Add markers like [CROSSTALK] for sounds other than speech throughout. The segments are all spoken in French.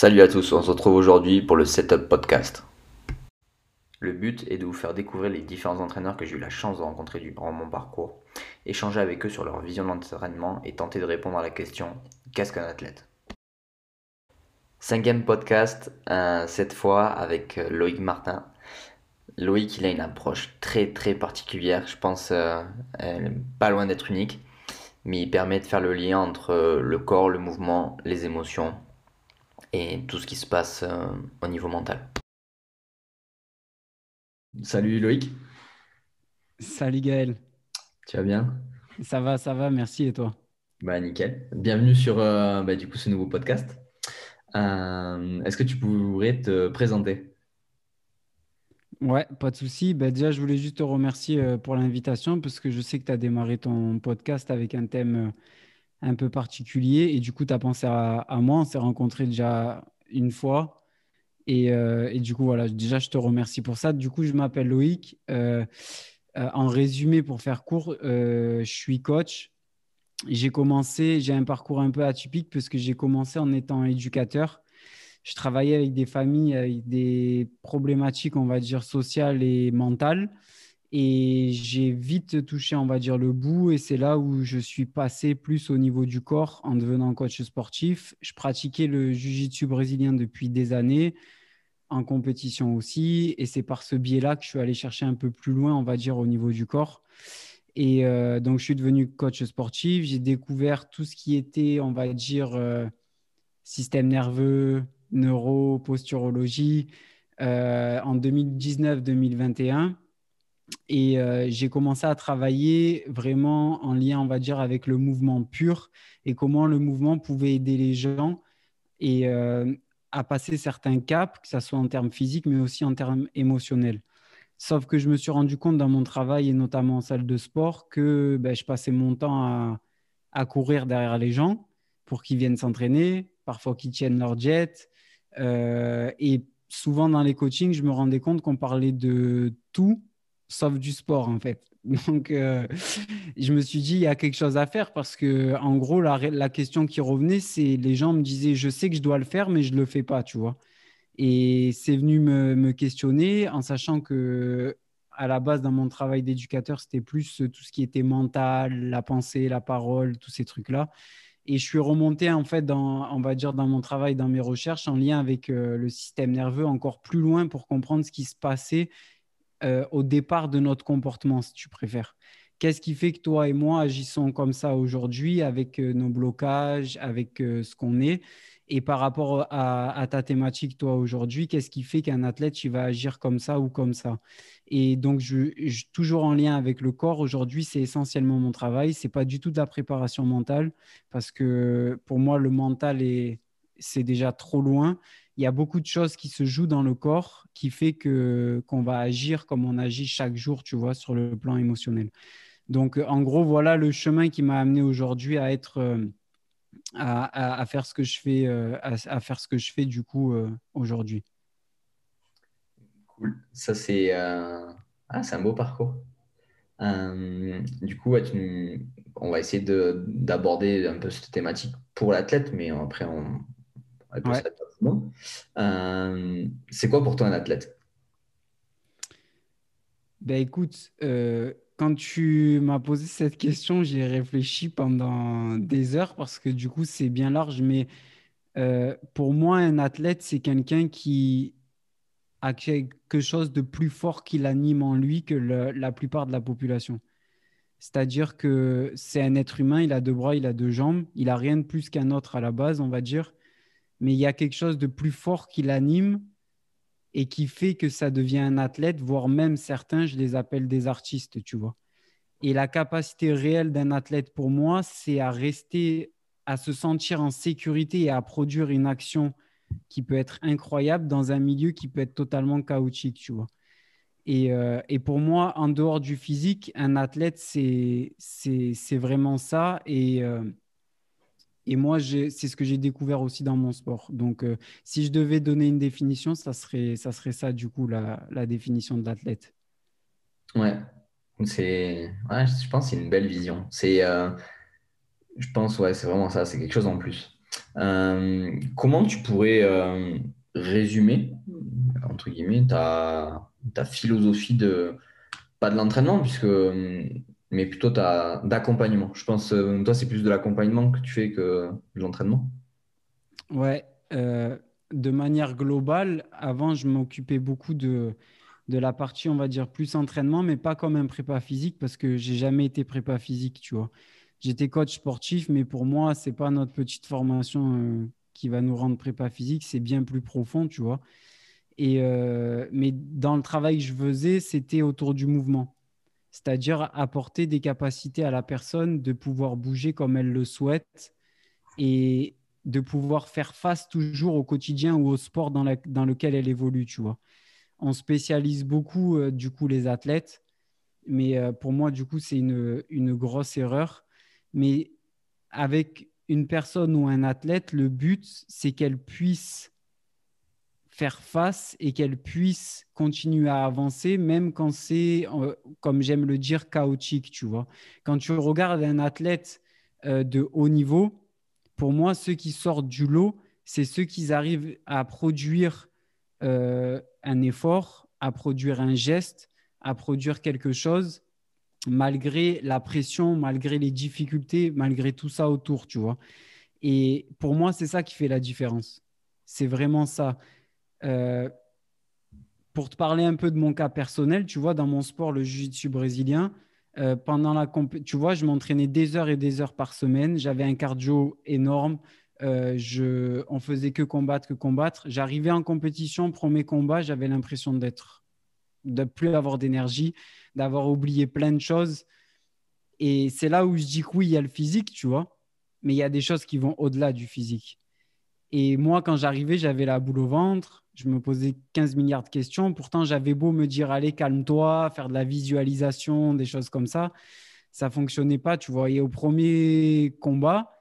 Salut à tous, on se retrouve aujourd'hui pour le Setup Podcast. Le but est de vous faire découvrir les différents entraîneurs que j'ai eu la chance de rencontrer durant mon parcours, échanger avec eux sur leur vision de l'entraînement et tenter de répondre à la question qu'est-ce qu'un athlète? Cinquième podcast, euh, cette fois avec euh, Loïc Martin. Loïc, il a une approche très très particulière, je pense euh, pas loin d'être unique, mais il permet de faire le lien entre le corps, le mouvement, les émotions et tout ce qui se passe au niveau mental. Salut Loïc. Salut Gaël. Tu vas bien? Ça va, ça va, merci et toi? Bah nickel. Bienvenue sur bah, du coup ce nouveau podcast. Euh, est-ce que tu pourrais te présenter? Ouais, pas de souci. Bah, déjà, je voulais juste te remercier euh, pour l'invitation parce que je sais que tu as démarré ton podcast avec un thème euh, un peu particulier et du coup, tu as pensé à, moi. On s'est rencontrés déjà une fois. Et, du coup, voilà, déjà, je te remercie pour ça. Du coup, je m'appelle Loïc. en résumé, pour faire court, je suis coach j'ai commencé, j'ai un parcours un peu atypique parce que j'ai commencé en étant éducateur. Je travaillais avec des familles avec des problématiques, on va dire, sociales et mentales. Et j'ai vite touché, on va dire, le bout. Et c'est là où je suis passé plus au niveau du corps en devenant coach sportif. Je pratiquais le jiu-jitsu brésilien depuis des années, en compétition aussi. Et c'est par ce biais-là que je suis allé chercher un peu plus loin, on va dire, au niveau du corps. Et euh, donc, je suis devenu coach sportif. J'ai découvert tout ce qui était, on va dire, euh, système nerveux, neuro, posturologie euh, en 2019-2021. Et j'ai commencé à travailler vraiment en lien, on va dire, avec le mouvement pur et comment le mouvement pouvait aider les gens et à passer certains caps, que ce soit en termes physiques, mais aussi en termes émotionnels. Sauf que je me suis rendu compte dans mon travail et notamment en salle de sport que ben, je passais mon temps à, courir derrière les gens pour qu'ils viennent s'entraîner, parfois qu'ils tiennent leur jet. Euh, et souvent dans les coachings, je me rendais compte qu'on parlait de tout sauf du sport en fait. [LAUGHS] Donc euh, je me suis dit, il y a quelque chose à faire parce que en gros, la, la question qui revenait, c'est les gens me disaient, je sais que je dois le faire, mais je ne le fais pas, tu vois. Et c'est venu me, questionner en sachant que à la base, dans mon travail d'éducateur, c'était plus tout ce qui était mental, la pensée, la parole, tous ces trucs-là. Et je suis remonté, en fait, dans, on va dire, dans mon travail, dans mes recherches, en lien avec euh, le système nerveux, encore plus loin pour comprendre ce qui se passait euh, au départ de notre comportement, si tu préfères. Qu'est-ce qui fait que toi et moi agissons comme ça aujourd'hui avec euh, nos blocages, avec ce qu'on est? Et par rapport à, ta thématique, toi, aujourd'hui, qu'est-ce qui fait qu'un athlète, il va agir comme ça ou comme ça? Et donc, toujours en lien avec le corps, aujourd'hui, c'est essentiellement mon travail. Ce n'est pas du tout de la préparation mentale, parce que pour moi, le mental, est, c'est déjà trop loin. Il y a beaucoup de choses qui se jouent dans le corps qui fait que, qu'on va agir comme on agit chaque jour, tu vois, sur le plan émotionnel. Donc, en gros, voilà le chemin qui m'a amené aujourd'hui à être... Euh, à, faire ce que je fais, euh, à, faire ce que je fais du coup euh, aujourd'hui. Cool. Ça, c'est euh, ah, un beau parcours. du coup, on va essayer d'aborder un peu cette thématique pour l'athlète, mais après, on, c'est quoi pour toi un athlète? Ben, écoute, quand tu m'as posé cette question, j'y ai réfléchi pendant des heures parce que du coup, c'est bien large. Mais euh, pour moi, un athlète, c'est quelqu'un qui a quelque chose de plus fort qui l'anime en lui que la plupart de la population. C'est-à-dire que c'est un être humain, il a deux bras, il a deux jambes, il a rien de plus qu'un autre à la base, on va dire. Mais il y a quelque chose de plus fort qui l'anime et qui fait que ça devient un athlète, voire même certains, je les appelle des artistes, tu vois. Et la capacité réelle d'un athlète pour moi, c'est à rester, à se sentir en sécurité et à produire une action qui peut être incroyable dans un milieu qui peut être totalement chaotique, tu vois. Et, euh, et pour moi, en dehors du physique, un athlète, c'est vraiment ça. Euh, et moi, c'est ce que j'ai découvert aussi dans mon sport. Donc, euh, si je devais donner une définition, ça serait ça, du coup, la, définition de l'athlète. Ouais, je pense que c'est une belle vision. Euh, je pense, ouais, c'est vraiment ça, c'est quelque chose en plus. comment tu pourrais résumer, entre guillemets, ta, ta philosophie de, pas de l'entraînement, puisque, mais plutôt d'accompagnement. Je pense, toi, c'est plus de l'accompagnement que tu fais que de l'entraînement? Ouais, euh, de manière globale, avant, je m'occupais beaucoup de, de la partie, on va dire, plus entraînement, mais pas comme un prépa physique, parce que j'ai jamais été prépa physique, tu vois. J'étais coach sportif, mais pour moi, c'est pas notre petite formation euh, qui va nous rendre prépa physique, c'est bien plus profond, tu vois. Et, euh, mais dans le travail que je faisais, c'était autour du mouvement. C'est-à-dire apporter des capacités à la personne de pouvoir bouger comme elle le souhaite et de pouvoir faire face toujours au quotidien ou au sport dans, dans lequel elle évolue, tu vois. On spécialise beaucoup, euh, du coup, les athlètes. Mais euh, pour moi, du coup, c'est une, une grosse erreur. Mais avec une personne ou un athlète, le but, c'est qu'elle puisse faire face et qu'elle puisse continuer à avancer, même quand c'est, euh, comme j'aime le dire, chaotique, tu vois. Quand tu regardes un athlète euh, de haut niveau, pour moi, ceux qui sortent du lot, c'est ceux qui arrivent à produire euh, un effort, à produire un geste, à produire quelque chose, malgré la pression, malgré les difficultés, malgré tout ça autour, tu vois. Et pour moi, c'est ça qui fait la différence. C'est vraiment ça. Euh, pour te parler un peu de mon cas personnel, tu vois, dans mon sport, le jiu-jitsu brésilien, euh, pendant la tu vois, je m'entraînais des heures et des heures par semaine. J'avais un cardio énorme. Euh, je, on faisait que combattre, que combattre. J'arrivais en compétition, premier combat, j'avais l'impression d'être, de plus avoir d'énergie, d'avoir oublié plein de choses. Et c'est là où je dis que oui, il y a le physique, tu vois, mais il y a des choses qui vont au-delà du physique. Et moi, quand j'arrivais, j'avais la boule au ventre, je me posais 15 milliards de questions. Pourtant, j'avais beau me dire, allez, calme-toi, faire de la visualisation, des choses comme ça. Ça fonctionnait pas, tu vois. Et au premier combat,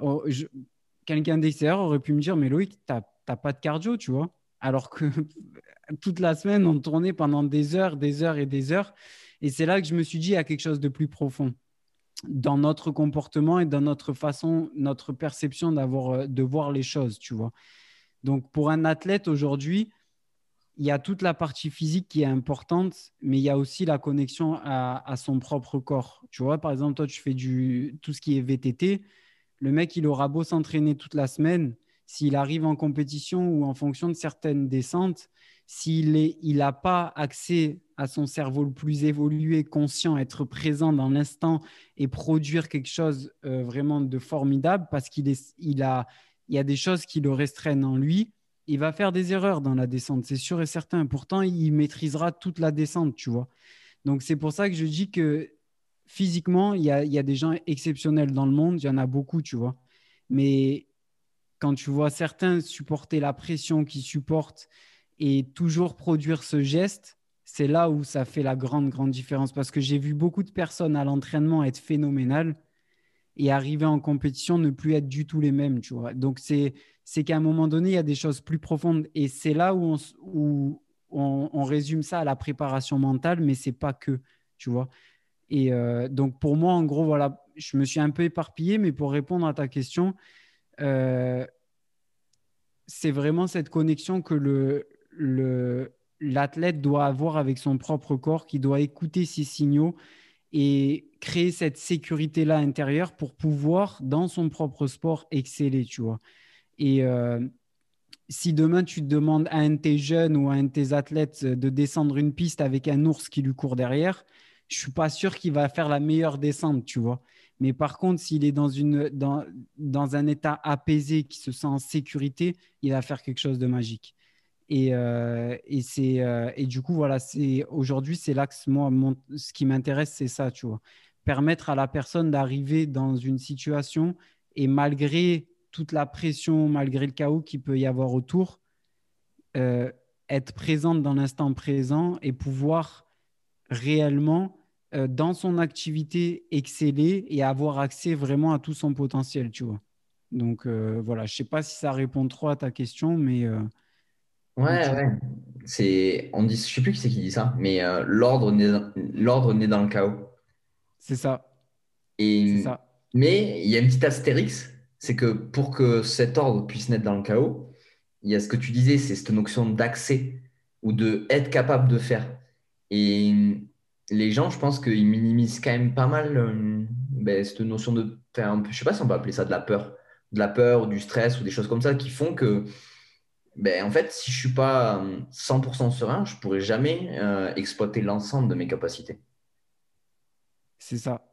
oh, quelqu'un d'extérieur aurait pu me dire, mais Loïc, tu n'as pas de cardio, tu vois. Alors que [LAUGHS] toute la semaine, on tournait pendant des heures, des heures et des heures. Et c'est là que je me suis dit, il y a quelque chose de plus profond dans notre comportement et dans notre façon, notre perception d'avoir, euh, de voir les choses, tu vois. Donc, pour un athlète aujourd'hui, il y a toute la partie physique qui est importante, mais il y a aussi la connexion à, son propre corps. Tu vois, par exemple, toi, tu fais du, tout ce qui est VTT. Le mec, il aura beau s'entraîner toute la semaine. S'il arrive en compétition ou en fonction de certaines descentes, s'il n'a il pas accès à son cerveau le plus évolué, conscient, être présent dans l'instant et produire quelque chose euh, vraiment de formidable parce qu'il il a, il y a des choses qui le restreignent en lui. Il va faire des erreurs dans la descente, c'est sûr et certain. Pourtant, il maîtrisera toute la descente, tu vois. Donc, c'est pour ça que je dis que physiquement, il y a, il y a des gens exceptionnels dans le monde, il y en a beaucoup, tu vois. Mais quand tu vois certains supporter la pression qu'ils supportent et toujours produire ce geste, c'est là où ça fait la grande, grande différence. Parce que j'ai vu beaucoup de personnes à l'entraînement être phénoménales et arriver en compétition ne plus être du tout les mêmes, tu vois. Donc, c'est, qu'à un moment donné, il y a des choses plus profondes. Et c'est là où on, où on, résume ça à la préparation mentale, mais c'est pas que, tu vois. Et euh, donc, pour moi, en gros, voilà, je me suis un peu éparpillé, mais pour répondre à ta question, euh, c'est vraiment cette connexion que le, l'athlète doit avoir avec son propre corps, qui doit écouter ses signaux et créer cette sécurité-là intérieure pour pouvoir, dans son propre sport, exceller, tu vois. Et euh, si demain tu demandes à un de tes jeunes ou à un de tes athlètes de descendre une piste avec un ours qui lui court derrière, je suis pas sûr qu'il va faire la meilleure descente, tu vois. Mais par contre, s'il est dans, une, dans, dans un état apaisé, qui se sent en sécurité, il va faire quelque chose de magique. Et, euh, et, c'est, euh, et du coup, voilà, c'est, aujourd'hui, c'est l'axe, moi, ce qui m'intéresse, c'est ça, tu vois. Permettre à la personne d'arriver dans une situation et malgré toute la pression, malgré le chaos qu'il peut y avoir autour, euh, être présente dans l'instant présent et pouvoir réellement, dans son activité, exceller et avoir accès vraiment à tout son potentiel, tu vois. Donc voilà, je ne sais pas si ça répond trop à ta question, mais Ouais, ouais. C'est, on dit, je sais plus qui c'est qui dit ça, mais euh, l'ordre naît, dans- l'ordre dans le chaos. C'est ça. Et, ça. mais il y a une petite astérix, c'est que pour que cet ordre puisse naître dans le chaos, il y a ce que tu disais, c'est cette notion d'accès ou de être capable de faire. Et les gens, je pense qu'ils minimisent quand même pas mal euh, ben, cette notion de. Enfin, je sais pas si on peut appeler ça de la peur. De la peur du stress ou des choses comme ça qui font que, ben, en fait, si je suis pas 100% serein, je pourrais jamais euh, exploiter l'ensemble de mes capacités. C'est ça.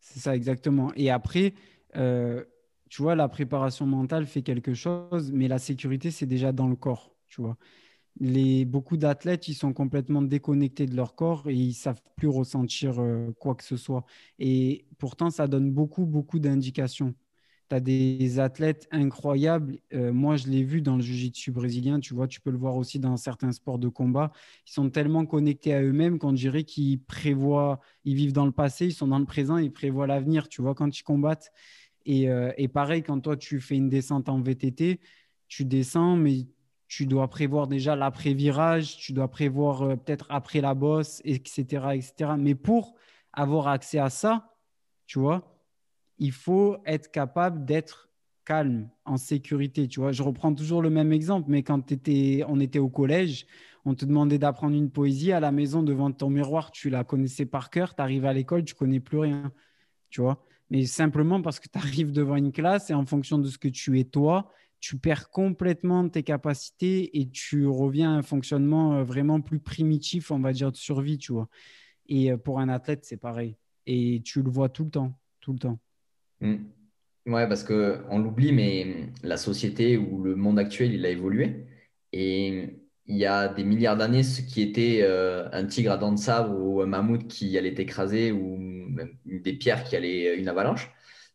C'est ça, exactement. Et après, euh, tu vois, la préparation mentale fait quelque chose, mais la sécurité, c'est déjà dans le corps, tu vois les, beaucoup d'athlètes, ils sont complètement déconnectés de leur corps et ils savent plus ressentir euh, quoi que ce soit. Et pourtant, ça donne beaucoup, beaucoup d'indications. Tu as des athlètes incroyables. Euh, moi, je l'ai vu dans le jiu-jitsu brésilien. Tu vois, tu peux le voir aussi dans certains sports de combat. Ils sont tellement connectés à eux-mêmes qu'on dirait qu'ils prévoient, ils vivent dans le passé, ils sont dans le présent, ils prévoient l'avenir. Tu vois, quand ils combattent. Et, euh, et pareil, quand toi, tu fais une descente en VTT, tu descends, mais tu dois prévoir déjà l'après-virage, tu dois prévoir euh, peut-être après la bosse, etc., etc. Mais pour avoir accès à ça, tu vois, il faut être capable d'être calme, en sécurité. Tu vois, je reprends toujours le même exemple, mais quand on était au collège, on te demandait d'apprendre une poésie à la maison devant ton miroir, tu la connaissais par cœur, tu à l'école, tu connais plus rien. Tu vois, mais simplement parce que tu arrives devant une classe et en fonction de ce que tu es toi, tu perds complètement tes capacités et tu reviens à un fonctionnement euh, vraiment plus primitif, on va dire, de survie, tu vois. Et euh, pour un athlète, c'est pareil. Et tu le vois tout le temps, tout le temps. Mmh. Ouais, parce qu'on l'oublie, mais la société ou le monde actuel, il a évolué. Et il y a des milliards d'années, ce qui était euh, un tigre à dents de sabre ou un mammouth qui allait t'écraser ou des pierres qui allaient une avalanche,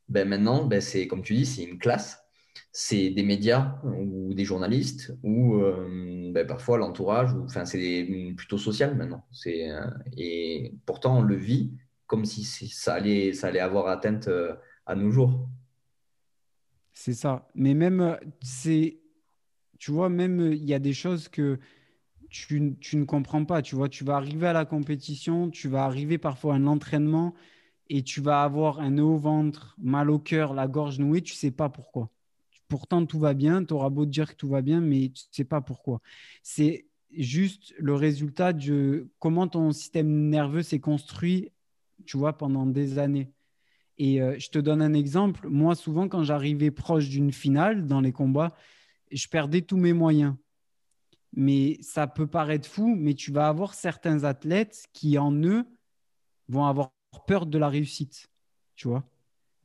ben maintenant, ben c'est comme tu dis, c'est une classe c'est des médias ou des journalistes ou euh, ben, parfois l'entourage. Enfin, c'est plutôt social maintenant. C'est, euh, et pourtant, on le vit comme si ça allait, ça allait avoir atteinte euh, à nos jours. C'est ça. Mais même, c'est, tu vois, même il y a des choses que tu, tu, ne comprends pas. Tu vois, tu vas arriver à la compétition, tu vas arriver parfois à un entraînement et tu vas avoir un au ventre, mal au cœur, la gorge nouée, tu sais pas pourquoi pourtant tout va bien, tu auras beau dire que tout va bien, mais tu ne sais pas pourquoi. C'est juste le résultat de comment ton système nerveux s'est construit, tu vois, pendant des années. Et euh, je te donne un exemple. Moi, souvent, quand j'arrivais proche d'une finale dans les combats, je perdais tous mes moyens. Mais ça peut paraître fou, mais tu vas avoir certains athlètes qui, en eux, vont avoir peur de la réussite, tu vois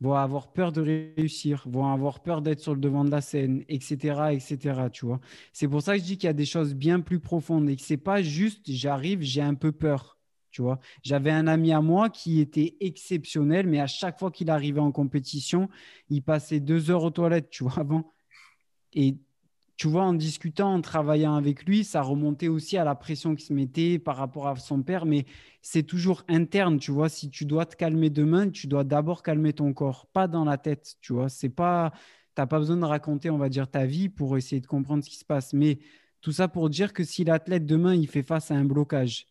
vont avoir peur de réussir, vont avoir peur d'être sur le devant de la scène, etc., etc. Tu vois. C'est pour ça que je dis qu'il y a des choses bien plus profondes et que c'est pas juste j'arrive, j'ai un peu peur. Tu vois. J'avais un ami à moi qui était exceptionnel, mais à chaque fois qu'il arrivait en compétition, il passait deux heures aux toilettes, tu vois, [LAUGHS] avant. Et tu vois, en discutant, en travaillant avec lui, ça remontait aussi à la pression qu'il se mettait par rapport à son père, mais c'est toujours interne, tu vois. Si tu dois te calmer demain, tu dois d'abord calmer ton corps, pas dans la tête, tu vois. C'est pas, t'as pas besoin de raconter, on va dire, ta vie pour essayer de comprendre ce qui se passe. Mais tout ça pour dire que si l'athlète demain, il fait face à un blocage,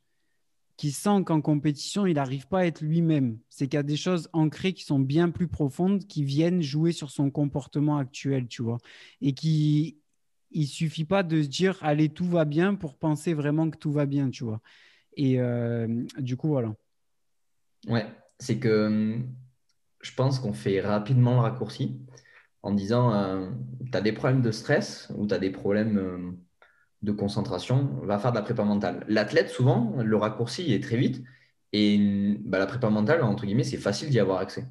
qui sent qu'en compétition, il n'arrive pas à être lui-même. C'est qu'il y a des choses ancrées qui sont bien plus profondes, qui viennent jouer sur son comportement actuel, tu vois, et qui il suffit pas de se dire allez tout va bien pour penser vraiment que tout va bien, tu vois. Et euh, du coup voilà. Ouais, c'est que hum, je pense qu'on fait rapidement le raccourci en disant euh, tu as des problèmes de stress ou tu as des problèmes hum, de concentration, va faire de la prépa mentale. L'athlète, souvent, le raccourci est très vite et bah, la prépa mentale, entre guillemets, c'est facile d'y avoir accès.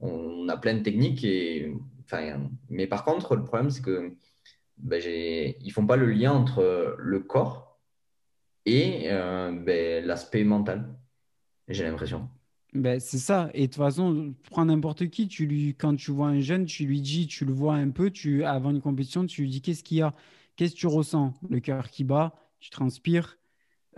On a plein de techniques, et, enfin, mais par contre, le problème, c'est que ben, ils font pas le lien entre le corps et euh, ben, l'aspect mental. J'ai l'impression. Ben, c'est ça. Et de toute façon, prends n'importe qui, tu lui, quand tu vois un jeune, tu lui dis, tu le vois un peu, tu, avant une compétition, tu lui dis qu'est-ce qu'il y a, qu'est-ce que tu ressens, le cœur qui bat, tu transpires,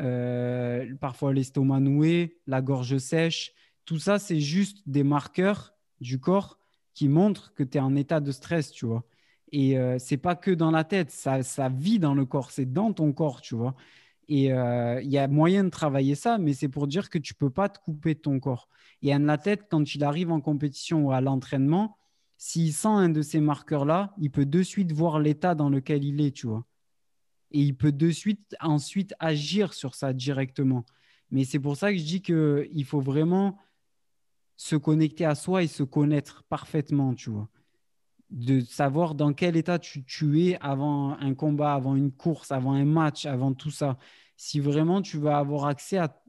euh, parfois l'estomac noué, la gorge sèche. Tout ça, c'est juste des marqueurs du corps qui montrent que tu es en état de stress, tu vois. Et euh, c'est pas que dans la tête, ça, ça vit dans le corps, c'est dans ton corps, tu vois. Et euh, il y a moyen de travailler ça, mais c'est pour dire que tu peux pas te couper de ton corps. Et un athlète, quand il arrive en compétition ou à l'entraînement, s'il sent un de ces marqueurs-là, il peut de suite voir l'état dans lequel il est, tu vois. Et il peut de suite ensuite agir sur ça directement. Mais c'est pour ça que je dis qu'il faut vraiment se connecter à soi et se connaître parfaitement, tu vois. De savoir dans quel état tu, es avant un combat, avant une course, avant un match, avant tout ça. Si vraiment tu vas avoir accès à,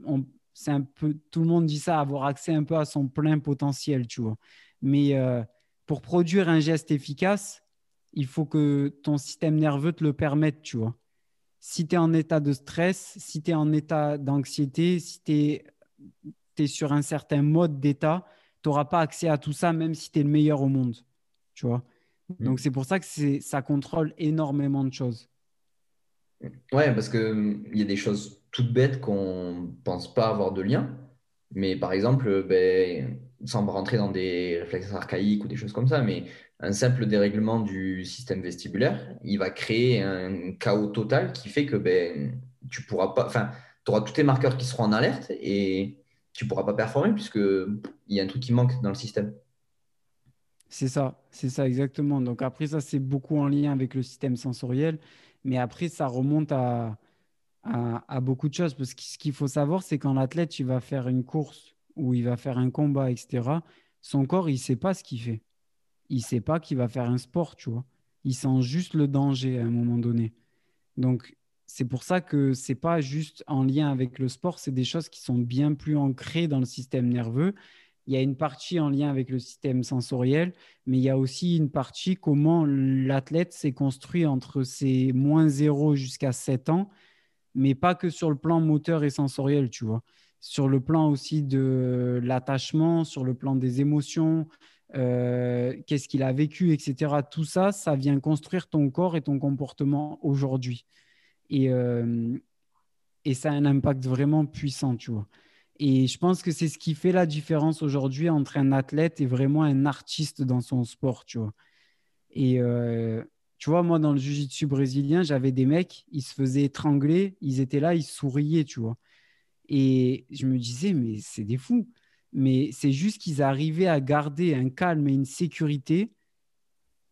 c'est un peu, tout le monde dit ça, avoir accès un peu à son plein potentiel, tu vois. Mais euh, pour produire un geste efficace, il faut que ton système nerveux te le permette, tu vois. Si tu es en état de stress, si tu es en état d'anxiété, si tu es es sur un certain mode d'état, tu n'auras pas accès à tout ça, même si tu es le meilleur au monde. Tu vois mm. Donc, c'est pour ça que ça contrôle énormément de choses. Ouais, parce qu'il y a des choses toutes bêtes qu'on ne pense pas avoir de lien. Mais par exemple, ben, sans rentrer dans des réflexes archaïques ou des choses comme ça, mais un simple dérèglement du système vestibulaire, il va créer un chaos total qui fait que ben, tu pourras pas, enfin, tu auras tous tes marqueurs qui seront en alerte et tu ne pourras pas performer puisqu'il y a un truc qui manque dans le système. C'est ça, c'est ça exactement. Donc après, ça, c'est beaucoup en lien avec le système sensoriel. Mais après, ça remonte à, à, beaucoup de choses. Parce que ce qu'il faut savoir, c'est quand l'athlète, il va faire une course ou il va faire un combat, etc., son corps, il ne sait pas ce qu'il fait. Il ne sait pas qu'il va faire un sport, tu vois. Il sent juste le danger à un moment donné. Donc, c'est pour ça que c'est pas juste en lien avec le sport, c'est des choses qui sont bien plus ancrées dans le système nerveux. Il y a une partie en lien avec le système sensoriel, mais il y a aussi une partie comment l'athlète s'est construit entre ses moins 0 jusqu'à 7 ans, mais pas que sur le plan moteur et sensoriel, tu vois. Sur le plan aussi de l'attachement, sur le plan des émotions, euh, qu'est-ce qu'il a vécu, etc. Tout ça, ça vient construire ton corps et ton comportement aujourd'hui. Et, euh, et ça a un impact vraiment puissant, tu vois. Et je pense que c'est ce qui fait la différence aujourd'hui entre un athlète et vraiment un artiste dans son sport, tu vois. Et euh, tu vois, moi, dans le jiu-jitsu brésilien, j'avais des mecs, ils se faisaient étrangler, ils étaient là, ils souriaient, tu vois. Et je me disais, mais c'est des fous. Mais c'est juste qu'ils arrivaient à garder un calme et une sécurité.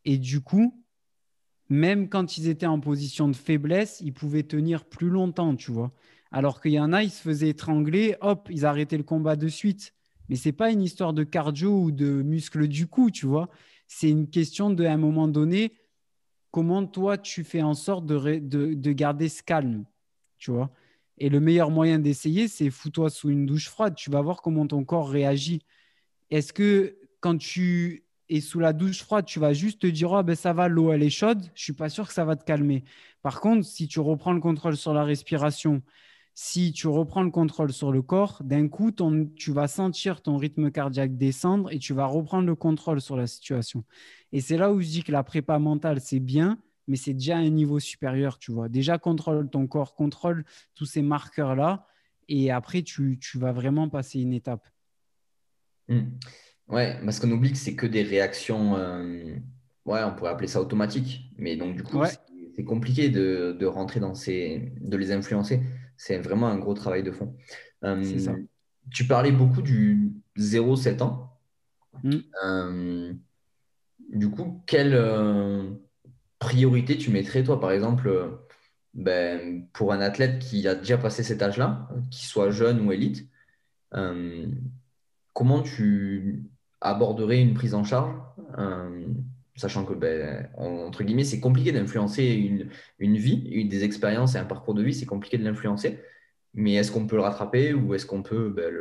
Et du coup, même quand ils étaient en position de faiblesse, ils pouvaient tenir plus longtemps, tu vois. Alors qu'il y en a, ils se faisaient étrangler, hop, ils arrêtaient le combat de suite. Mais c'est pas une histoire de cardio ou de muscle du cou, tu vois. C'est une question de, un moment donné, comment toi tu fais en sorte de, de, garder ce calme, tu vois. Et le meilleur moyen d'essayer, c'est fous-toi sous une douche froide. Tu vas voir comment ton corps réagit. Est-ce que quand tu et sous la douche froide, tu vas juste te dire oh, ben ça va, l'eau elle est chaude, je suis pas sûr que ça va te calmer. Par contre, si tu reprends le contrôle sur la respiration, si tu reprends le contrôle sur le corps, d'un coup, tu vas sentir ton rythme cardiaque descendre et tu vas reprendre le contrôle sur la situation. Et c'est là où je dis que la prépa mentale, c'est bien, mais c'est déjà un niveau supérieur, tu vois. Déjà, contrôle ton corps, contrôle tous ces marqueurs-là, et après, tu, vas vraiment passer une étape. Mmh. Ouais, parce qu'on oublie que c'est que des réactions, euh, ouais, on pourrait appeler ça automatique. Mais donc, du coup, c'est compliqué de, rentrer dans ces, de les influencer. C'est vraiment un gros travail de fond. Euh, ça. Tu parlais beaucoup du 0-7 ans. Mm. Euh, du coup, quelle priorité tu mettrais, toi, par exemple, ben, pour un athlète qui a déjà passé cet âge-là, qu'il soit jeune ou élite Comment tu aborderait une prise en charge, euh, sachant que, ben, entre guillemets, c'est compliqué d'influencer une, une, vie, des expériences et un parcours de vie, c'est compliqué de l'influencer. Mais est-ce qu'on peut le rattraper ou est-ce qu'on peut ben,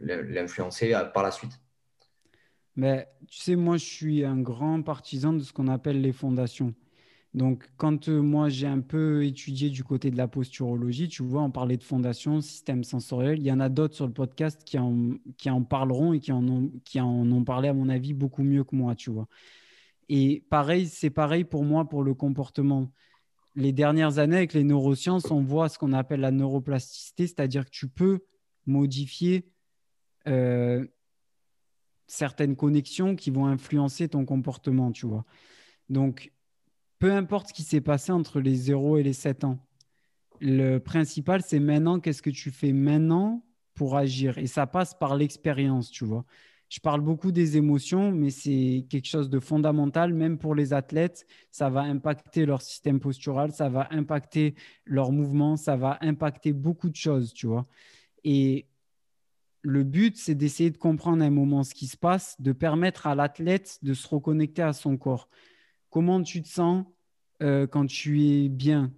l'influencer par la suite? Mais, Tu sais, moi, je suis un grand partisan de ce qu'on appelle les fondations. Donc, quand euh, moi j'ai un peu étudié du côté de la posturologie, tu vois, on parlait de fondation, système sensoriel. Il y en a d'autres sur le podcast qui en, qui en parleront et qui en, ont, qui en ont parlé, à mon avis, beaucoup mieux que moi, tu vois. Et pareil, c'est pareil pour moi pour le comportement. Les dernières années, avec les neurosciences, on voit ce qu'on appelle la neuroplasticité, c'est-à-dire que tu peux modifier euh, certaines connexions qui vont influencer ton comportement, tu vois. Donc, peu importe ce qui s'est passé entre les 0 et les 7 ans. Le principal, c'est maintenant, qu'est-ce que tu fais maintenant pour agir? Et ça passe par l'expérience, tu vois. Je parle beaucoup des émotions, mais c'est quelque chose de fondamental, même pour les athlètes. Ça va impacter leur système postural, ça va impacter leur mouvement, ça va impacter beaucoup de choses, tu vois. Et le but, c'est d'essayer de comprendre à un moment ce qui se passe, de permettre à l'athlète de se reconnecter à son corps. Comment tu te sens euh, quand tu es bien,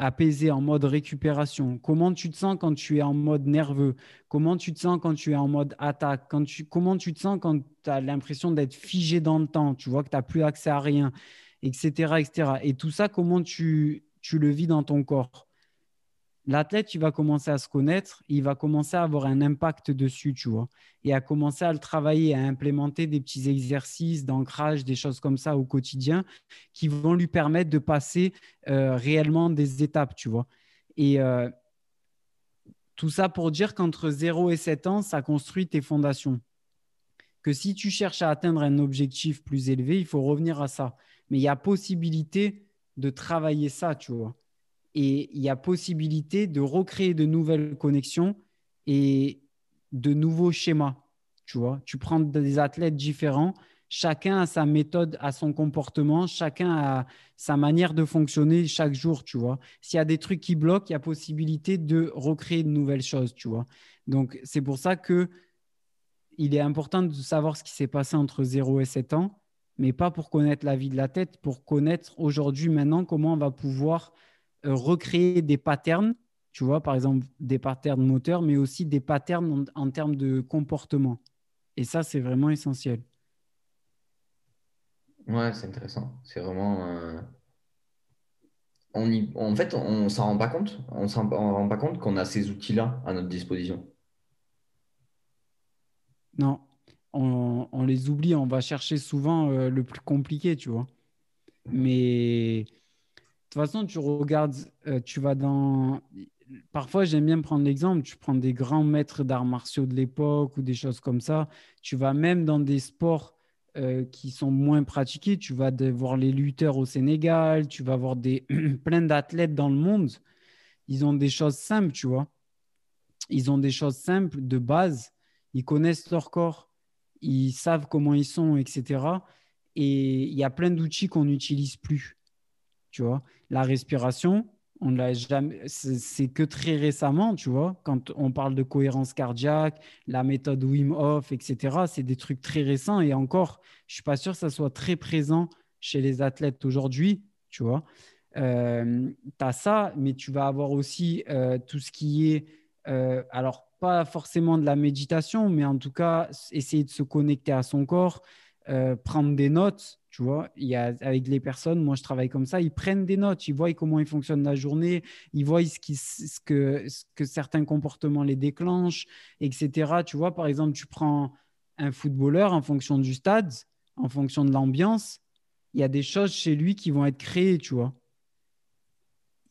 apaisé, en mode récupération? Comment tu te sens quand tu es en mode nerveux? Comment tu te sens quand tu es en mode attaque? Quand tu, Comment tu te sens quand tu as l'impression d'être figé dans le temps Tu vois que tu n'as plus accès à rien, etc., etc. Et tout ça, comment tu, tu le vis dans ton corps? L'athlète, il va commencer à se connaître, il va commencer à avoir un impact dessus, tu vois, et à commencer à le travailler, à implémenter des petits exercices d'ancrage, des choses comme ça au quotidien qui vont lui permettre de passer euh, réellement des étapes, tu vois. Et euh, tout ça pour dire qu'entre 0 et 7 ans, ça construit tes fondations. Que si tu cherches à atteindre un objectif plus élevé, il faut revenir à ça. Mais il y a possibilité de travailler ça, tu vois et il y a possibilité de recréer de nouvelles connexions et de nouveaux schémas. Tu vois, tu prends des athlètes différents, chacun a sa méthode, a son comportement, chacun a sa manière de fonctionner chaque jour, tu vois. S'il y a des trucs qui bloquent, il y a possibilité de recréer de nouvelles choses, tu vois. Donc, c'est pour ça que il est important de savoir ce qui s'est passé entre 0 et 7 ans, mais pas pour connaître la vie de la tête, pour connaître aujourd'hui, maintenant, comment on va pouvoir recréer des patterns, tu vois, par exemple des patterns moteurs, mais aussi des patterns en, termes de comportement. Et ça, c'est vraiment essentiel. Ouais, c'est intéressant. C'est vraiment. Euh, on y... En fait, on s'en rend pas compte. On s'en rend pas compte qu'on a ces outils-là à notre disposition. Non, on, les oublie. On va chercher souvent euh, le plus compliqué, tu vois. Mais toute façon, tu regardes, euh, tu vas dans. Parfois, j'aime bien prendre l'exemple. Tu prends des grands maîtres d'arts martiaux de l'époque ou des choses comme ça. Tu vas même dans des sports euh, qui sont moins pratiqués. Tu vas voir les lutteurs au Sénégal. Tu vas voir des [CLEARS THROAT] plein d'athlètes dans le monde. Ils ont des choses simples, tu vois. Ils ont des choses simples de base. Ils connaissent leur corps. Ils savent comment ils sont, etc. Et il y a plein d'outils qu'on n'utilise plus tu vois. La respiration, on l'a jamais, c'est que très récemment, tu vois, quand on parle de cohérence cardiaque, la méthode Wim Hof, etc., c'est des trucs très récents et encore, je suis pas sûr que ça soit très présent chez les athlètes aujourd'hui, tu vois. Euh, as ça, mais tu vas avoir aussi euh, tout ce qui est, euh, alors pas forcément de la méditation, mais en tout cas, essayer de se connecter à son corps, prendre des notes, tu vois, il y a, avec les personnes, moi je travaille comme ça, ils prennent des notes, ils voient comment ils fonctionnent la journée, ils voient ce, qui, ce, que, ce que certains comportements les déclenchent, etc. Tu vois, par exemple, tu prends un footballeur en fonction du stade, en fonction de l'ambiance, il y a des choses chez lui qui vont être créées, tu vois.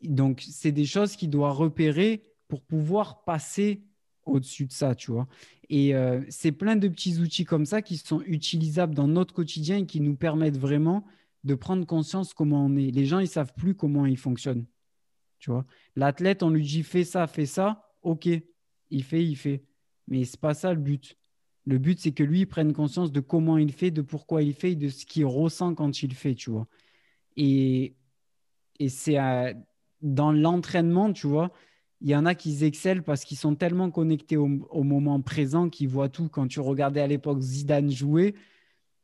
Donc, c'est des choses qu'il doit repérer pour pouvoir passer au-dessus de ça, tu vois. Et euh, c'est plein de petits outils comme ça qui sont utilisables dans notre quotidien et qui nous permettent vraiment de prendre conscience comment on est. Les gens, ils savent plus comment ils fonctionnent. Tu vois, l'athlète, on lui dit fais ça, fais ça, ok, il fait, il fait. Mais c'est pas ça le but. Le but, c'est que lui, il prenne conscience de comment il fait, de pourquoi il fait, de ce qu'il ressent quand il fait, tu vois. Et, et c'est dans l'entraînement, tu vois, il y en a qui excellent parce qu'ils sont tellement connectés au, moment présent qu'ils voient tout. Quand tu regardais à l'époque Zidane jouer,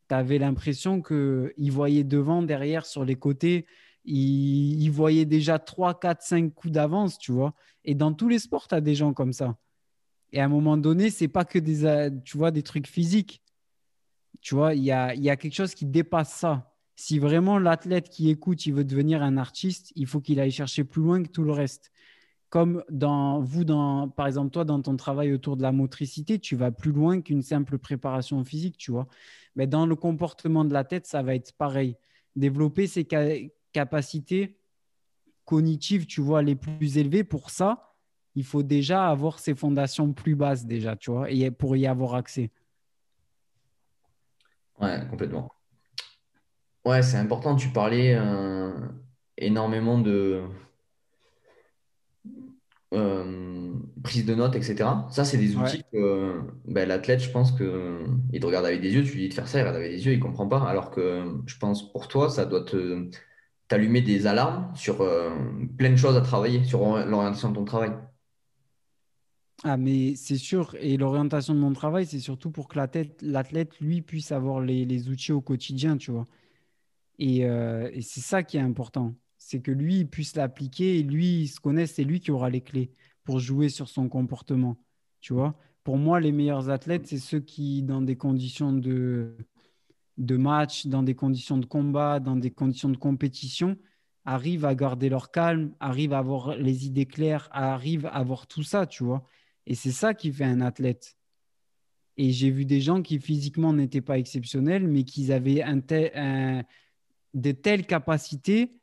tu avais l'impression qu'il voyait devant, derrière, sur les côtés. Il, voyait déjà 3, 4, 5 coups d'avance, tu vois. Et dans tous les sports, tu as des gens comme ça. Et à un moment donné, c'est pas que des, tu vois, des trucs physiques. Tu vois, il y a, y a quelque chose qui dépasse ça. Si vraiment l'athlète qui écoute, il veut devenir un artiste, il faut qu'il aille chercher plus loin que tout le reste comme dans vous, dans, par exemple, toi, dans ton travail autour de la motricité, tu vas plus loin qu'une simple préparation physique, tu vois. Mais dans le comportement de la tête, ça va être pareil. Développer ses capacités cognitives, tu vois, les plus élevées. Pour ça, il faut déjà avoir ses fondations plus basses, déjà, tu vois, et pour y avoir accès. Ouais, complètement. Ouais, c'est important. Tu parlais euh, énormément de, euh, prise de notes, etc. Ça, c'est des outils que ben, l'athlète, je pense qu'il te regarde avec des yeux, tu lui dis de faire ça, il regarde avec des yeux, il ne comprend pas. Alors que je pense pour toi, ça doit te t'allumer des alarmes sur euh, plein de choses à travailler, sur l'orientation de ton travail. Ah, mais c'est sûr. Et l'orientation de mon travail, c'est surtout pour que l'athlète, lui, puisse avoir les, outils au quotidien, tu vois. Et, euh, et c'est ça qui est important. C'est que lui, il puisse l'appliquer lui, il se connaisse, c'est lui qui aura les clés pour jouer sur son comportement, tu vois. Pour moi, les meilleurs athlètes, c'est ceux qui, dans des conditions de, de match, dans des conditions de combat, dans des conditions de compétition, arrivent à garder leur calme, arrivent à avoir les idées claires, arrivent à avoir tout ça, tu vois. Et c'est ça qui fait un athlète. Et j'ai vu des gens qui physiquement n'étaient pas exceptionnels, mais qui avaient un de telles capacités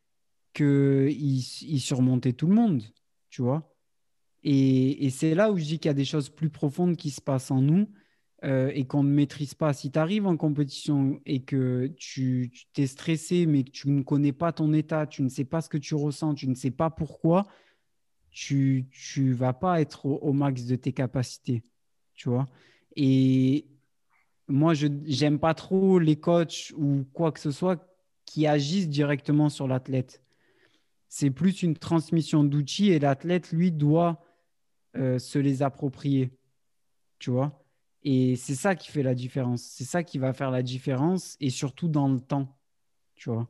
qu'ils ils surmontaient tout le monde, tu vois. Et, c'est là où je dis qu'il y a des choses plus profondes qui se passent en nous euh, et qu'on ne maîtrise pas. Si tu arrives en compétition et que tu t'es stressé, mais que tu ne connais pas ton état, tu ne sais pas ce que tu ressens, tu ne sais pas pourquoi, tu ne vas pas être au, max de tes capacités. Tu vois Et moi, je n'aime pas trop les coachs ou quoi que ce soit qui agissent directement sur l'athlète. C'est plus une transmission d'outils et l'athlète, lui, doit euh, se les approprier. Tu vois? Et c'est ça qui fait la différence. C'est ça qui va faire la différence et surtout dans le temps, tu vois?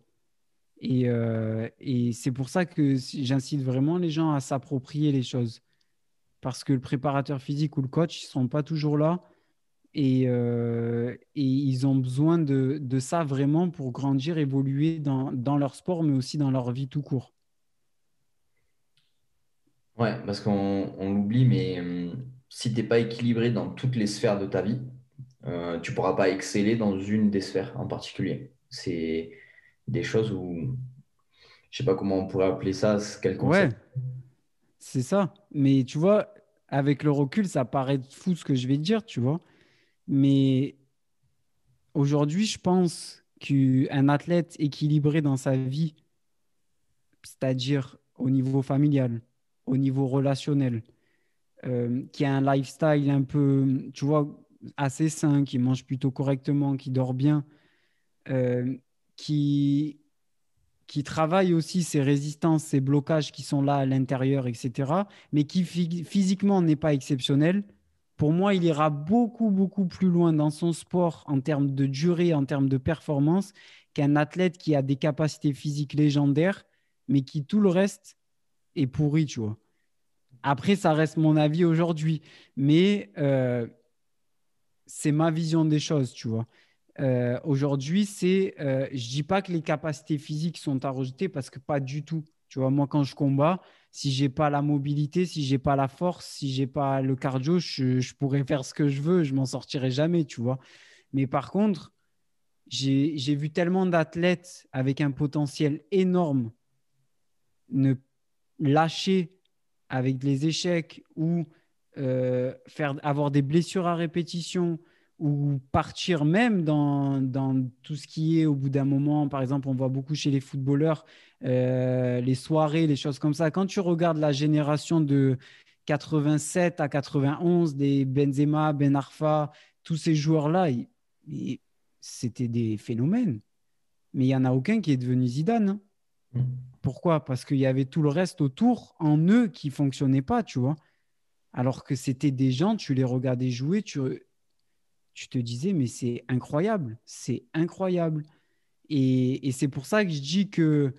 Et, euh, c'est pour ça que j'incite vraiment les gens à s'approprier les choses. Parce que le préparateur physique ou le coach, ils ne sont pas toujours là. Et, euh, ils ont besoin de, ça vraiment pour grandir, évoluer dans, leur sport, mais aussi dans leur vie tout court. Ouais, parce qu'on l'oublie, mais hum, si tu n'es pas équilibré dans toutes les sphères de ta vie, euh, tu ne pourras pas exceller dans une des sphères en particulier. C'est des choses où, je sais pas comment on pourrait appeler ça, quel concept. Ouais, c'est ça. Mais tu vois, avec le recul, ça paraît fou ce que je vais te dire, tu vois. Mais aujourd'hui, je pense qu'un athlète équilibré dans sa vie, c'est-à-dire au niveau familial, au niveau relationnel, euh, qui a un lifestyle un peu, tu vois, assez sain, qui mange plutôt correctement, qui dort bien, euh, qui, qui travaille aussi ses résistances, ses blocages qui sont là à l'intérieur, etc., mais qui physiquement n'est pas exceptionnel, pour moi, il ira beaucoup, beaucoup plus loin dans son sport en termes de durée, en termes de performance, qu'un athlète qui a des capacités physiques légendaires, mais qui tout le reste est pourri, tu vois. Après, ça reste mon avis aujourd'hui, mais euh, c'est ma vision des choses, tu vois. Euh, aujourd'hui, c'est, euh, je dis pas que les capacités physiques sont à rejeter parce que pas du tout. Tu vois, moi, quand je combats, si j'ai pas la mobilité, si j'ai pas la force, si j'ai pas le cardio, je, pourrais faire ce que je veux, je m'en sortirai jamais, tu vois. Mais par contre, j'ai vu tellement d'athlètes avec un potentiel énorme ne lâcher avec les échecs ou euh, faire, avoir des blessures à répétition ou partir même dans, dans, tout ce qui est au bout d'un moment. Par exemple, on voit beaucoup chez les footballeurs euh, les soirées, les choses comme ça. Quand tu regardes la génération de 87 à 91, des Benzema, Ben Arfa, tous ces joueurs-là, c'était des phénomènes. Mais il n'y en a aucun qui est devenu Zidane. Hein. Mmh. Pourquoi? Parce qu'il y avait tout le reste autour en eux qui fonctionnait pas, tu vois. Alors que c'était des gens, tu les regardais jouer, tu, te disais, mais c'est incroyable, c'est incroyable. Et, et c'est pour ça que je dis que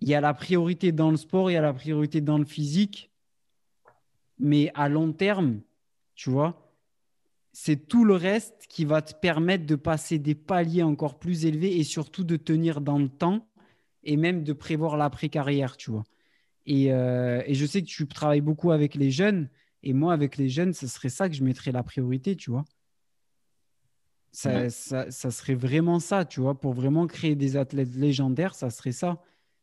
il y a la priorité dans le sport, il y a la priorité dans le physique, mais à long terme, tu vois, c'est tout le reste qui va te permettre de passer des paliers encore plus élevés et surtout de tenir dans le temps et même de prévoir l'après-carrière, tu vois. Et, euh, et, je sais que tu travailles beaucoup avec les jeunes, et moi, avec les jeunes, ce serait ça que je mettrais la priorité, tu vois. Ça, ça, ça, serait vraiment ça, tu vois, pour vraiment créer des athlètes légendaires, ça serait ça.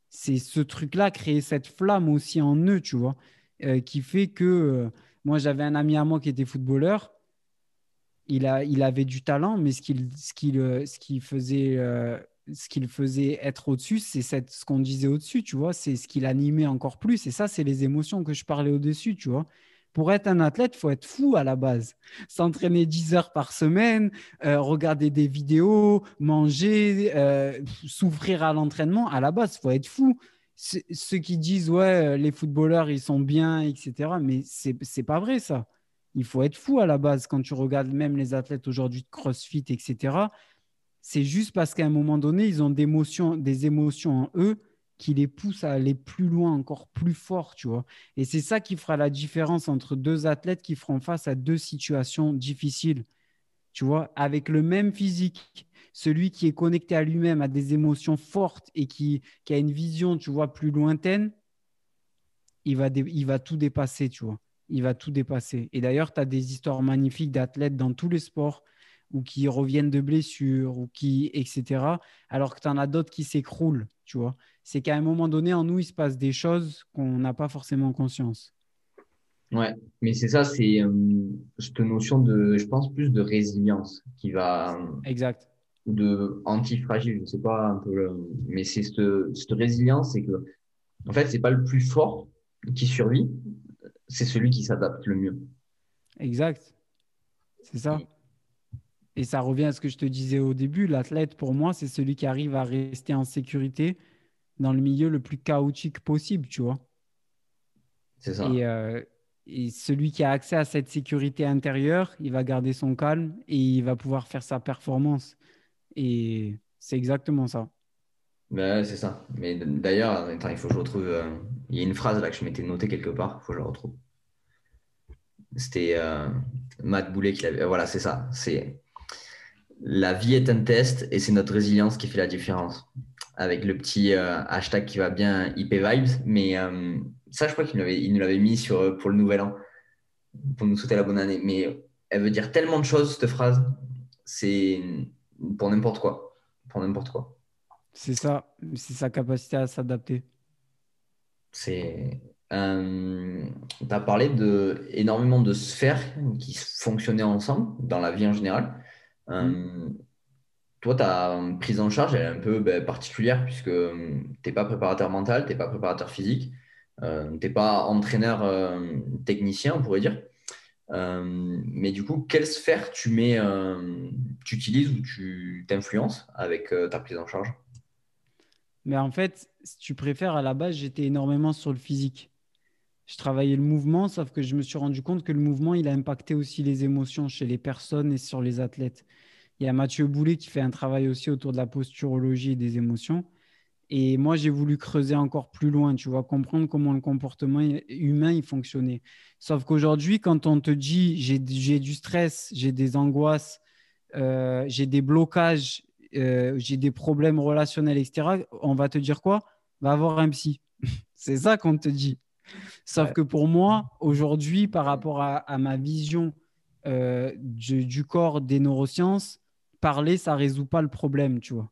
C'est ce truc-là, créer cette flamme aussi en eux, tu vois, euh, qui fait que euh, moi, j'avais un ami à moi qui était footballeur. Il, a, il avait du talent, mais ce qu'il ce qu'il ce qu'il faisait ce qu'il faisait être au-dessus, c'est ce qu'on disait au-dessus, tu vois, c'est ce qui l'animait encore plus. Et ça, c'est les émotions que je parlais au-dessus, tu vois. Pour être un athlète, il faut être fou à la base. S'entraîner 10 heures par semaine, euh, regarder des vidéos, manger, euh, souffrir à l'entraînement. À la base, il faut être fou. Ceux qui disent, ouais, les footballeurs, ils sont bien, etc. Mais ce n'est pas vrai, ça. Il faut être fou à la base quand tu regardes même les athlètes aujourd'hui de CrossFit, etc. C'est juste parce qu'à un moment donné, ils ont des émotions, en eux qui les poussent à aller plus loin, encore plus fort, tu vois. Et c'est ça qui fera la différence entre deux athlètes qui feront face à deux situations difficiles, tu vois, avec le même physique. Celui qui est connecté à lui-même, a des émotions fortes et qui, a une vision, tu vois, plus lointaine, il va, il va tout dépasser, tu vois il va tout dépasser. Et d'ailleurs, tu as des histoires magnifiques d'athlètes dans tous les sports ou qui reviennent de blessures ou qui, etc. Alors que tu en as d'autres qui s'écroulent, tu vois. C'est qu'à un moment donné, en nous, il se passe des choses qu'on n'a pas forcément conscience. Ouais, mais c'est ça, c'est euh, cette notion de, je pense, plus de résilience qui va. Exact. De antifragile, je sais pas un peu, mais c'est cette, cette résilience, c'est que, en fait, c'est pas le plus fort qui survit, c'est celui qui s'adapte le mieux. Exact. C'est ça. Et ça revient à ce que je te disais au début. L'athlète, pour moi, c'est celui qui arrive à rester en sécurité dans le milieu le plus chaotique possible, tu vois. C'est ça. Et, euh, et, celui qui a accès à cette sécurité intérieure, il va garder son calme et il va pouvoir faire sa performance. Et c'est exactement ça. Ben, c'est ça. Mais d'ailleurs, il faut que je retrouve. Euh, il y a une phrase là que je m'étais notée quelque part, il faut que je la retrouve. C'était euh, Matt Boulet qui l'avait. Voilà, c'est ça. C'est la vie est un test et c'est notre résilience qui fait la différence. Avec le petit euh, hashtag qui va bien IP Vibes. Mais ça, je crois qu'il il nous l'avait mis sur, pour le nouvel an, pour nous souhaiter la bonne année. Mais elle veut dire tellement de choses, cette phrase. C'est pour n'importe quoi. Pour n'importe quoi. C'est ça, c'est sa capacité à s'adapter. C'est. Euh, tu as parlé de énormément de sphères qui fonctionnaient ensemble dans la vie en général. Euh, mm. Toi, ta prise en charge elle est un peu ben, particulière puisque tu n'es pas préparateur mental, tu n'es pas préparateur physique, euh, tu n'es pas entraîneur technicien, on pourrait dire. mais du coup, quelle sphère tu mets, tu utilises ou tu t'influences avec ta prise en charge? Mais en fait, si tu préfères, à la base, j'étais énormément sur le physique. Je travaillais le mouvement, sauf que je me suis rendu compte que le mouvement, il a impacté aussi les émotions chez les personnes et sur les athlètes. Il y a Mathieu Boulet qui fait un travail aussi autour de la posturologie et des émotions. Et moi, j'ai voulu creuser encore plus loin, tu vois, comprendre comment le comportement humain il fonctionnait. Sauf qu'aujourd'hui, quand on te dit j'ai du stress, j'ai des angoisses, euh, j'ai des blocages euh, j'ai des problèmes relationnels, etc., on va te dire quoi? Va avoir un psy. [LAUGHS] c'est ça qu'on te dit. Sauf que pour moi, aujourd'hui, par rapport à, ma vision euh, du, corps des neurosciences, parler, ça résout pas le problème, tu vois.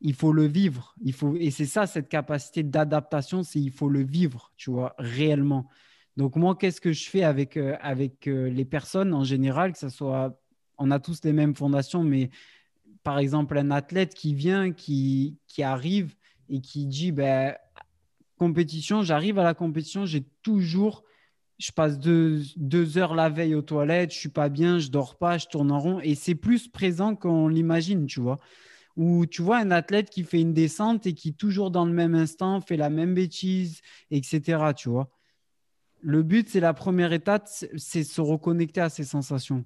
Il faut le vivre. Il faut, et c'est ça, cette capacité d'adaptation, c'est il faut le vivre, tu vois, réellement. Donc moi, qu'est-ce que je fais avec, euh, avec les personnes en général, que ce soit, on a tous les mêmes fondations, mais par exemple, un athlète qui vient, qui, qui arrive et qui dit ben, compétition, j'arrive à la compétition, j'ai toujours, je passe deux, heures la veille aux toilettes, je suis pas bien, je dors pas, je tourne en rond et c'est plus présent qu'on l'imagine, tu vois. Ou tu vois un athlète qui fait une descente et qui toujours dans le même instant fait la même bêtise, etc. Tu vois. Le but, c'est la première étape, c'est se reconnecter à ses sensations.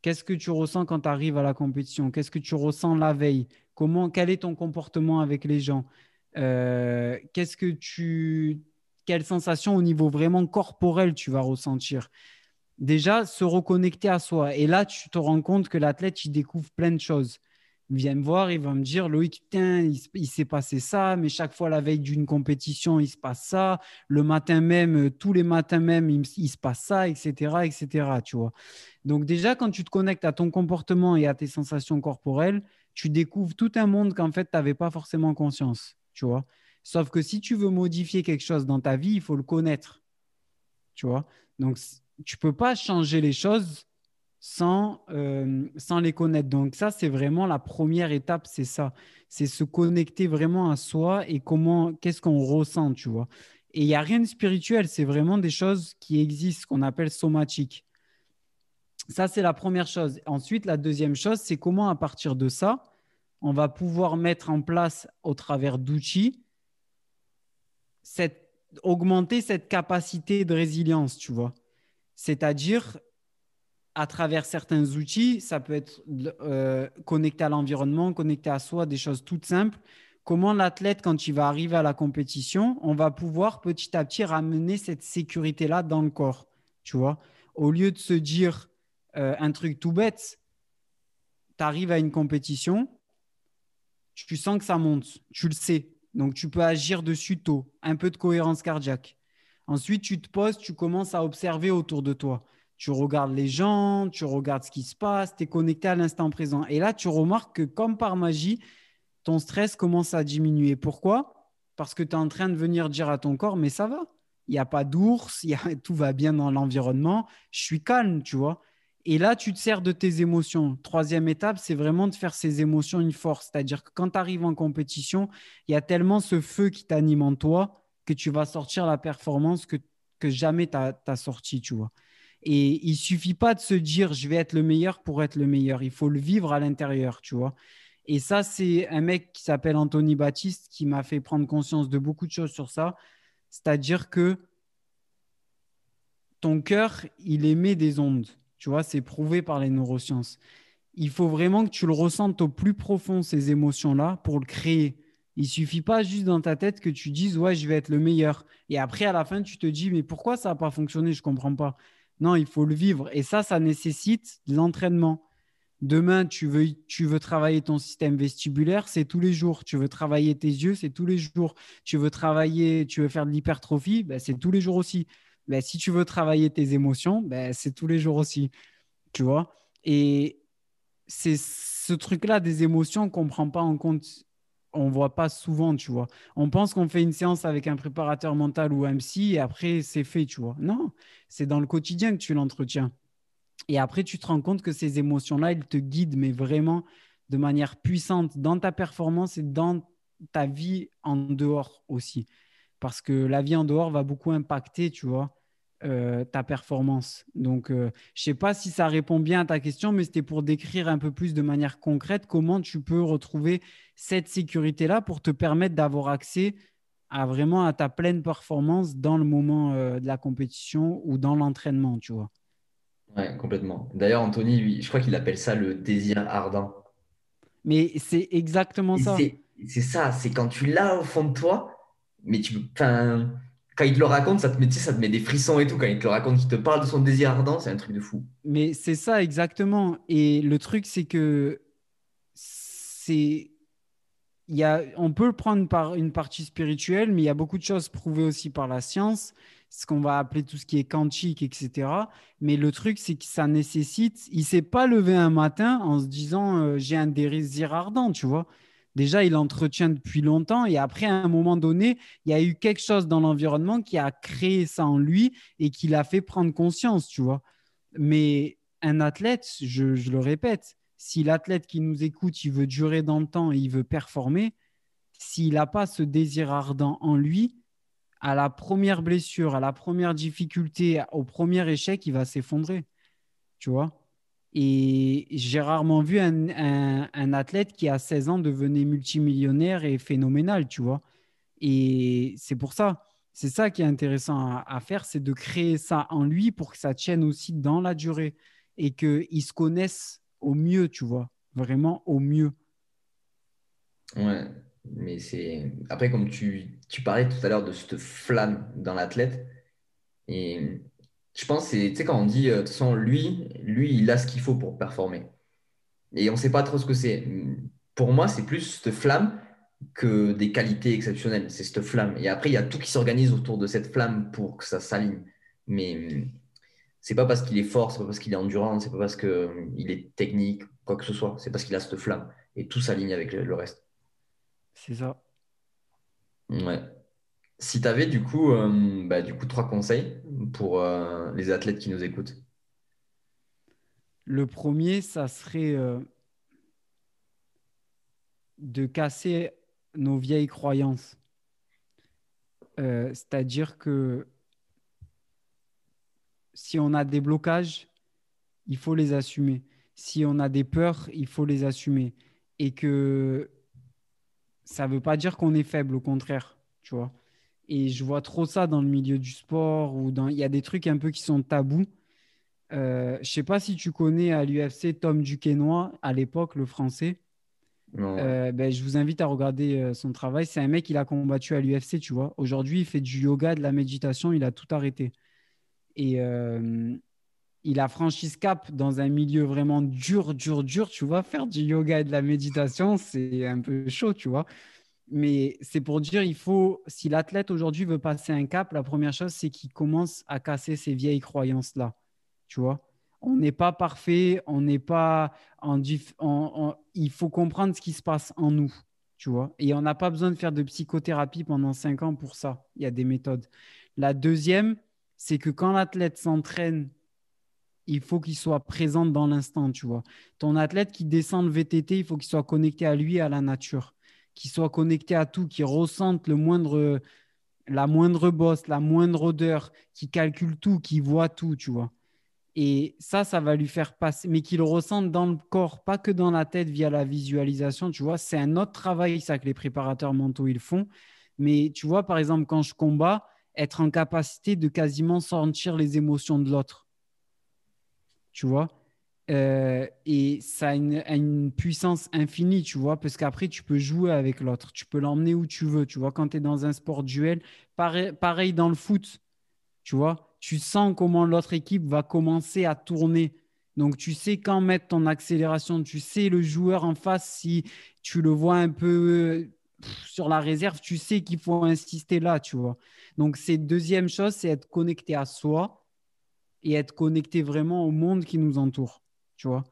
Qu'est-ce que tu ressens quand tu arrives à la compétition? Qu'est-ce que tu ressens la veille? Comment, Quel est ton comportement avec les gens? Euh, Qu'est-ce que tu, Quelle sensation au niveau vraiment corporel tu vas ressentir? Déjà, se reconnecter à soi. Et là, tu te rends compte que l'athlète, il découvre plein de choses vient me voir, il va me dire Loïc, il, s'est passé ça, mais chaque fois la veille d'une compétition, il se passe ça. Le matin même, euh, tous les matins même, il, se passe ça, etc., etc. Tu vois. Donc déjà, quand tu te connectes à ton comportement et à tes sensations corporelles, tu découvres tout un monde qu'en fait, tu n'avais pas forcément conscience. Tu vois. Sauf que si tu veux modifier quelque chose dans ta vie, il faut le connaître. Tu vois. Donc, tu peux pas changer les choses sans, euh, sans les connaître. Donc ça, c'est vraiment la première étape, c'est ça. C'est se connecter vraiment à soi et comment, qu'est-ce qu'on ressent, tu vois. Et il n'y a rien de spirituel, c'est vraiment des choses qui existent, qu'on appelle somatiques. Ça, c'est la première chose. Ensuite, la deuxième chose, c'est comment à partir de ça, on va pouvoir mettre en place au travers d'outils augmenter cette capacité de résilience, tu vois. C'est-à-dire, à travers certains outils, ça peut être euh, connecté à l'environnement, connecté à soi, des choses toutes simples. Comment l'athlète, quand il va arriver à la compétition, on va pouvoir petit à petit ramener cette sécurité-là dans le corps, tu vois. Au lieu de se dire euh, un truc tout bête, tu arrives à une compétition, tu sens que ça monte, tu le sais, donc tu peux agir dessus tôt, un peu de cohérence cardiaque. Ensuite, tu te poses, tu commences à observer autour de toi tu regardes les gens, tu regardes ce qui se passe, tu es connecté à l'instant présent. Et là, tu remarques que comme par magie, ton stress commence à diminuer. Pourquoi? Parce que tu es en train de venir dire à ton corps, mais ça va, il n'y a pas d'ours, [LAUGHS] tout va bien dans l'environnement, je suis calme, tu vois. Et là, tu te sers de tes émotions. Troisième étape, c'est vraiment de faire ces émotions une force. C'est-à-dire que quand tu arrives en compétition, il y a tellement ce feu qui t'anime en toi que tu vas sortir la performance que, jamais tu as sorti, tu vois. Et il suffit pas de se dire je vais être le meilleur pour être le meilleur. Il faut le vivre à l'intérieur, tu vois. Et ça, c'est un mec qui s'appelle Anthony Baptiste qui m'a fait prendre conscience de beaucoup de choses sur ça. C'est-à-dire que ton cœur, il émet des ondes. Tu vois, c'est prouvé par les neurosciences. Il faut vraiment que tu le ressentes au plus profond, ces émotions-là, pour le créer. Il suffit pas juste dans ta tête que tu dises ouais, je vais être le meilleur. Et après, à la fin, tu te dis mais pourquoi ça n'a pas fonctionné? Je comprends pas. Non, il faut le vivre. Et ça, ça nécessite de l'entraînement. Demain, tu veux, travailler ton système vestibulaire, c'est tous les jours. Tu veux travailler tes yeux, c'est tous les jours. Tu veux travailler, tu veux faire de l'hypertrophie, ben, c'est tous les jours aussi. Ben, si tu veux travailler tes émotions, ben, c'est tous les jours aussi. Tu vois Et c'est ce truc-là des émotions qu'on ne prend pas en compte on voit pas souvent, tu vois. On pense qu'on fait une séance avec un préparateur mental ou un psy et après c'est fait, tu vois. Non, c'est dans le quotidien que tu l'entretiens. Et après, tu te rends compte que ces émotions-là, elles te guident, mais vraiment de manière puissante dans ta performance et dans ta vie en dehors aussi. Parce que la vie en dehors va beaucoup impacter, tu vois, euh, ta performance. Donc, euh, je ne sais pas si ça répond bien à ta question, mais c'était pour décrire un peu plus de manière concrète comment tu peux retrouver cette sécurité-là pour te permettre d'avoir accès à vraiment à ta pleine performance dans le moment euh, de la compétition ou dans l'entraînement, tu vois. Ouais, complètement. D'ailleurs, Anthony, je crois qu'il appelle ça le désir ardent. Mais c'est exactement ça. C'est ça, c'est quand tu l'as au fond de toi, mais tu quand il te le raconte, ça te, met, ça te met des frissons et tout. Quand il te le raconte, qu'il te parle de son désir ardent, c'est un truc de fou. Mais c'est ça exactement. Et le truc, c'est que c'est. Il y a, on peut le prendre par une partie spirituelle, mais il y a beaucoup de choses prouvées aussi par la science, ce qu'on va appeler tout ce qui est quantique, etc. Mais le truc, c'est que ça nécessite. Il ne s'est pas levé un matin en se disant euh, j'ai un désir ardent, tu vois déjà, il entretient depuis longtemps. Et après, à un moment donné, il y a eu quelque chose dans l'environnement qui a créé ça en lui et qui l'a fait prendre conscience, tu vois. Mais un athlète, je, le répète, si l'athlète qui nous écoute, il veut durer dans le temps et il veut performer, s'il n'a pas ce désir ardent en lui, à la première blessure, à la première difficulté, au premier échec, il va s'effondrer. Tu vois et j'ai rarement vu un, athlète qui, à 16 ans, devenait multimillionnaire et phénoménal, tu vois. Et c'est pour ça, c'est ça qui est intéressant à, faire, c'est de créer ça en lui pour que ça tienne aussi dans la durée et qu'il se connaisse au mieux, tu vois, vraiment au mieux. Ouais, mais c'est. Après, comme tu, tu parlais tout à l'heure de cette flamme dans l'athlète, et je pense c'est, tu sais, quand on dit, euh, de toute façon, lui, lui, il a ce qu'il faut pour performer. Et on ne sait pas trop ce que c'est. Pour moi, c'est plus cette flamme que des qualités exceptionnelles. C'est cette flamme. Et après, il y a tout qui s'organise autour de cette flamme pour que ça s'aligne. Mais c'est pas parce qu'il est fort, c'est pas parce qu'il est endurant, c'est pas parce qu'il est technique, quoi que ce soit. C'est parce qu'il a cette flamme. Et tout s'aligne avec le reste. C'est ça. Ouais. Si tu avais du coup, euh, bah, du coup trois conseils pour euh, les athlètes qui nous écoutent. Le premier, ça serait euh, de casser nos vieilles croyances. C'est-à-dire que si on a des blocages, il faut les assumer. Si on a des peurs, il faut les assumer. Et que ça ne veut pas dire qu'on est faible, au contraire, tu vois. Et je vois trop ça dans le milieu du sport ou dans. Il y a des trucs un peu qui sont tabous. Euh, je sais pas si tu connais à l'UFC Tom Duquesnoy, à l'époque, le français. Euh, ben, je vous invite à regarder euh, son travail. C'est un mec, il a combattu à l'UFC, tu vois. Aujourd'hui, il fait du yoga, de la méditation, il a tout arrêté. Et euh, il a franchi ce cap dans un milieu vraiment dur, dur, dur, tu vois. Faire du yoga et de la méditation, c'est un peu chaud, tu vois. Mais c'est pour dire, il faut, si l'athlète aujourd'hui veut passer un cap, la première chose, c'est qu'il commence à casser ces vieilles croyances-là, tu vois? On n'est pas parfait, on n'est pas Il faut comprendre ce qui se passe en nous, tu vois? Et on n'a pas besoin de faire de psychothérapie pendant cinq ans pour ça. Il y a des méthodes. La deuxième, c'est que quand l'athlète s'entraîne, il faut qu'il soit présent dans l'instant, tu vois? Ton athlète qui descend le VTT, il faut qu'il soit connecté à lui et à la nature, qu'il soit connecté à tout, qu'il ressente le moindre, la moindre bosse, la moindre odeur, qu'il calcule tout, qu'il voit tout, tu vois. Et ça, ça va lui faire passer, mais qu'il ressente dans le corps, pas que dans la tête via la visualisation, tu vois. C'est un autre travail, ça, que les préparateurs mentaux, ils font. Mais tu vois, par exemple, quand je combats, être en capacité de quasiment sentir les émotions de l'autre. Tu vois? Euh, Et ça a une, puissance infinie, tu vois, parce qu'après, tu peux jouer avec l'autre. Tu peux l'emmener où tu veux, tu vois, quand tu es dans un sport duel. Pareil, pareil dans le foot, tu vois tu sens comment l'autre équipe va commencer à tourner. Donc, tu sais quand mettre ton accélération. Tu sais le joueur en face, si tu le vois un peu sur la réserve, tu sais qu'il faut insister là, tu vois. Donc, c'est deuxième chose, c'est être connecté à soi et être connecté vraiment au monde qui nous entoure, tu vois.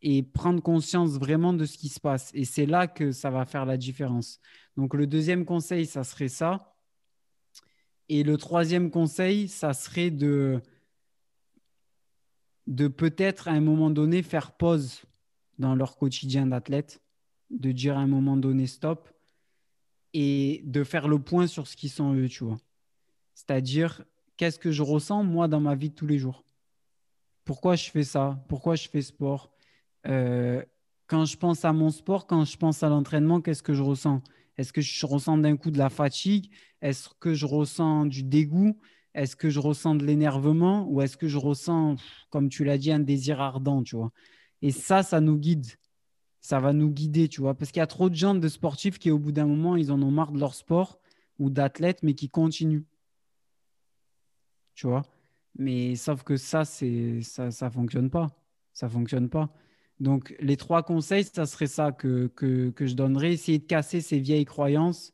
Et prendre conscience vraiment de ce qui se passe. Et c'est là que ça va faire la différence. Donc, le deuxième conseil, ça serait ça. Et le troisième conseil, ça serait de, de peut-être à un moment donné faire pause dans leur quotidien d'athlète, de dire à un moment donné stop et de faire le point sur ce qu'ils sont eux, tu vois. C'est-à-dire, qu'est-ce que je ressens moi dans ma vie de tous les jours? Pourquoi je fais ça? Pourquoi je fais sport? Euh, Quand je pense à mon sport, quand je pense à l'entraînement, qu'est-ce que je ressens? Est-ce que je ressens d'un coup de la fatigue? Est-ce que je ressens du dégoût? Est-ce que je ressens de l'énervement? Ou est-ce que je ressens, comme tu l'as dit, un désir ardent, tu vois? Et ça, ça nous guide. Ça va nous guider, tu vois? Parce qu'il y a trop de gens de sportifs qui, au bout d'un moment, ils en ont marre de leur sport ou d'athlètes, mais qui continuent. Tu vois? Mais sauf que ça, c'est ça ne fonctionne pas. Ça fonctionne pas. Donc, les trois conseils, ça serait ça que, que, je donnerais. Essayer de casser ces vieilles croyances.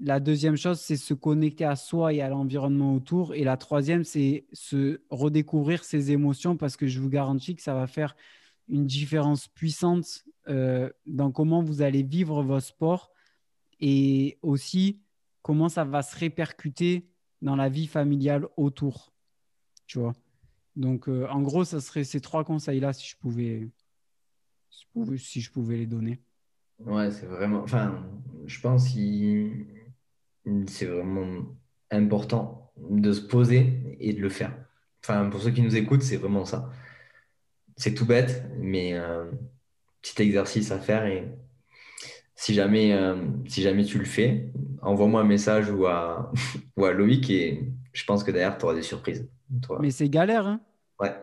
La deuxième chose, c'est se connecter à soi et à l'environnement autour. Et la troisième, c'est se redécouvrir ses émotions parce que je vous garantis que ça va faire une différence puissante euh, dans comment vous allez vivre vos sports et aussi comment ça va se répercuter dans la vie familiale autour. Tu vois. Donc, euh, en gros, ça serait ces trois conseils-là si je pouvais si je pouvais les donner. Ouais, c'est vraiment. Enfin, je pense que c'est vraiment important de se poser et de le faire. Enfin, pour ceux qui nous écoutent, c'est vraiment ça. C'est tout bête, mais euh, petit exercice à faire et si jamais, euh, si jamais tu le fais, envoie-moi un message ou à, [LAUGHS] ou à Loïc et je pense que derrière, tu auras des surprises. Mais c'est galère, hein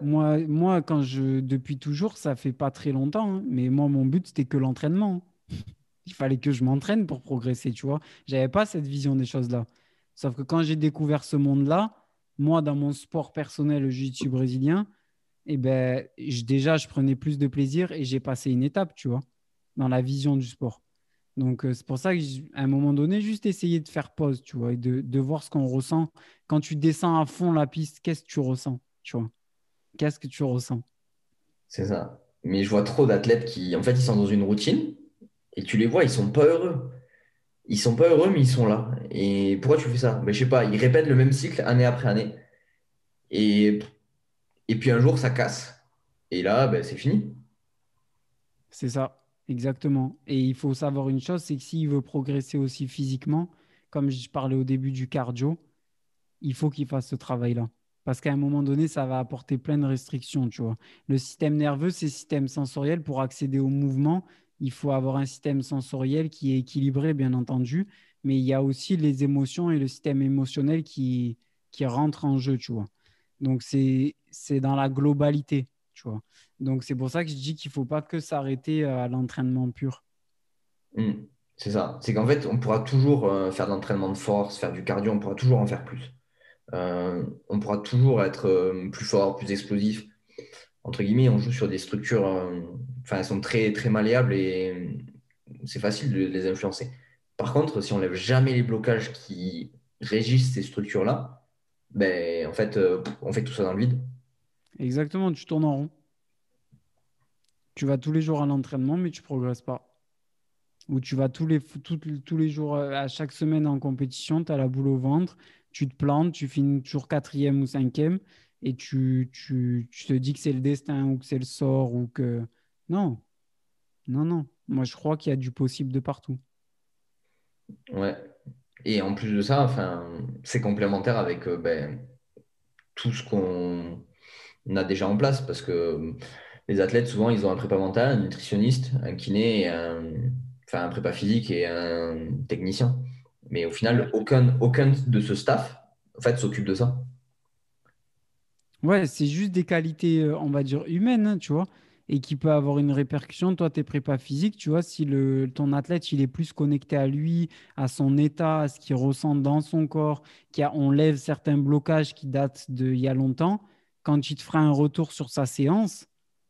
moi, moi, quand je, depuis toujours, ça fait pas très longtemps, hein, mais moi, mon but, c'était que l'entraînement. [LAUGHS] Il fallait que je m'entraîne pour progresser, tu vois. J'avais pas cette vision des choses-là. Sauf que quand j'ai découvert ce monde-là, moi, dans mon sport personnel, le jiu-jitsu brésilien, eh ben, déjà, je prenais plus de plaisir et j'ai passé une étape, tu vois, dans la vision du sport. Donc, euh, c'est pour ça qu'à un moment donné, juste essayer de faire pause, tu vois, et de, de voir ce qu'on ressent. Quand tu descends à fond la piste, qu'est-ce que tu ressens, tu vois? Qu'est-ce que tu ressens? C'est ça. Mais je vois trop d'athlètes qui, en fait, ils sont dans une routine et tu les vois, ils sont pas heureux. Ils sont pas heureux, mais ils sont là. Et pourquoi tu fais ça? Ben, Je sais pas, ils répètent le même cycle année après année. Et, et puis un jour, ça casse. Et là, ben, c'est fini. C'est ça, exactement. Et il faut savoir une chose, c'est que s'il veut progresser aussi physiquement, comme je parlais au début du cardio, il faut qu'il fasse ce travail-là. Parce qu'à un moment donné, ça va apporter plein de restrictions, tu vois. Le système nerveux, c'est le système sensoriel. Pour accéder au mouvement, il faut avoir un système sensoriel qui est équilibré, bien entendu. Mais il y a aussi les émotions et le système émotionnel qui, qui rentrent en jeu, tu vois. Donc, c'est dans la globalité, Donc, c'est pour ça que je dis qu'il ne faut pas que s'arrêter à l'entraînement pur. Hmm. c'est ça. C'est qu'en fait, on pourra toujours euh, faire de l'entraînement de force, faire du cardio, on pourra toujours en faire plus. Euh, on pourra toujours être euh, plus fort, plus explosif. Entre guillemets, on joue sur des structures, elles sont très, très malléables et c'est facile de les influencer. Par contre, si on lève jamais les blocages qui régissent ces structures-là, ben, en fait, on fait tout ça dans le vide. Exactement, tu tournes en rond. Tu vas tous les jours à l'entraînement, mais tu ne progresses pas où tu vas tous les, tous les jours, euh, à chaque semaine en compétition, tu as la boule au ventre, tu te plantes, tu finis toujours quatrième ou cinquième, et tu, tu, tu te dis que c'est le destin ou que c'est le sort ou que... Non, non, non. Moi, je crois qu'il y a du possible de partout. Ouais. Et en plus de ça, enfin, c'est complémentaire avec euh, ben, tout ce qu'on a déjà en place parce que les athlètes, souvent, ils ont un prépa mental, un nutritionniste, un kiné enfin un prépa physique et un technicien. Mais au final, aucun, aucun de ce staff en fait, s'occupe de ça. Ouais, c'est juste des qualités, euh, on va dire, humaines, hein, tu vois, et qui peut avoir une répercussion. Toi, tes prépa physique, tu vois, si le, ton athlète, il est plus connecté à lui, à son état, à ce qu'il ressent dans son corps, qu'on lève certains blocages qui datent d'il y a longtemps, quand il te fera un retour sur sa séance,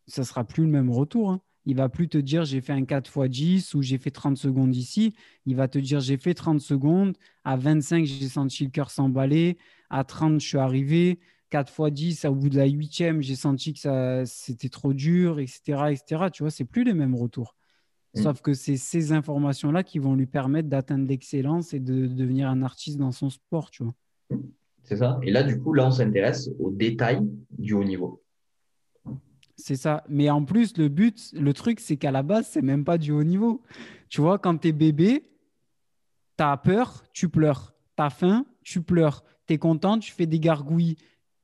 ça sera plus le même retour. Hein. Il va plus te dire j'ai fait un 4 x 10 ou j'ai fait 30 secondes ici. Il va te dire j'ai fait 30 secondes. À 25, j'ai senti le cœur s'emballer. À 30, je suis arrivé. 4 x 10, au bout de la huitième, j'ai senti que ça, c'était trop dur, etc., etc. Tu vois, c'est plus les mêmes retours. Mm. Sauf que c'est ces informations-là qui vont lui permettre d'atteindre l'excellence et de devenir un artiste dans son sport, tu vois. C'est ça. Et là, du coup, là, on s'intéresse aux détails du haut niveau. C'est ça. Mais en plus, le but, le truc, c'est qu'à la base, c'est même pas du haut niveau. Tu vois, quand tu es bébé, tu as peur, tu pleures. Tu as faim, tu pleures. Tu es content, tu fais des gargouilles.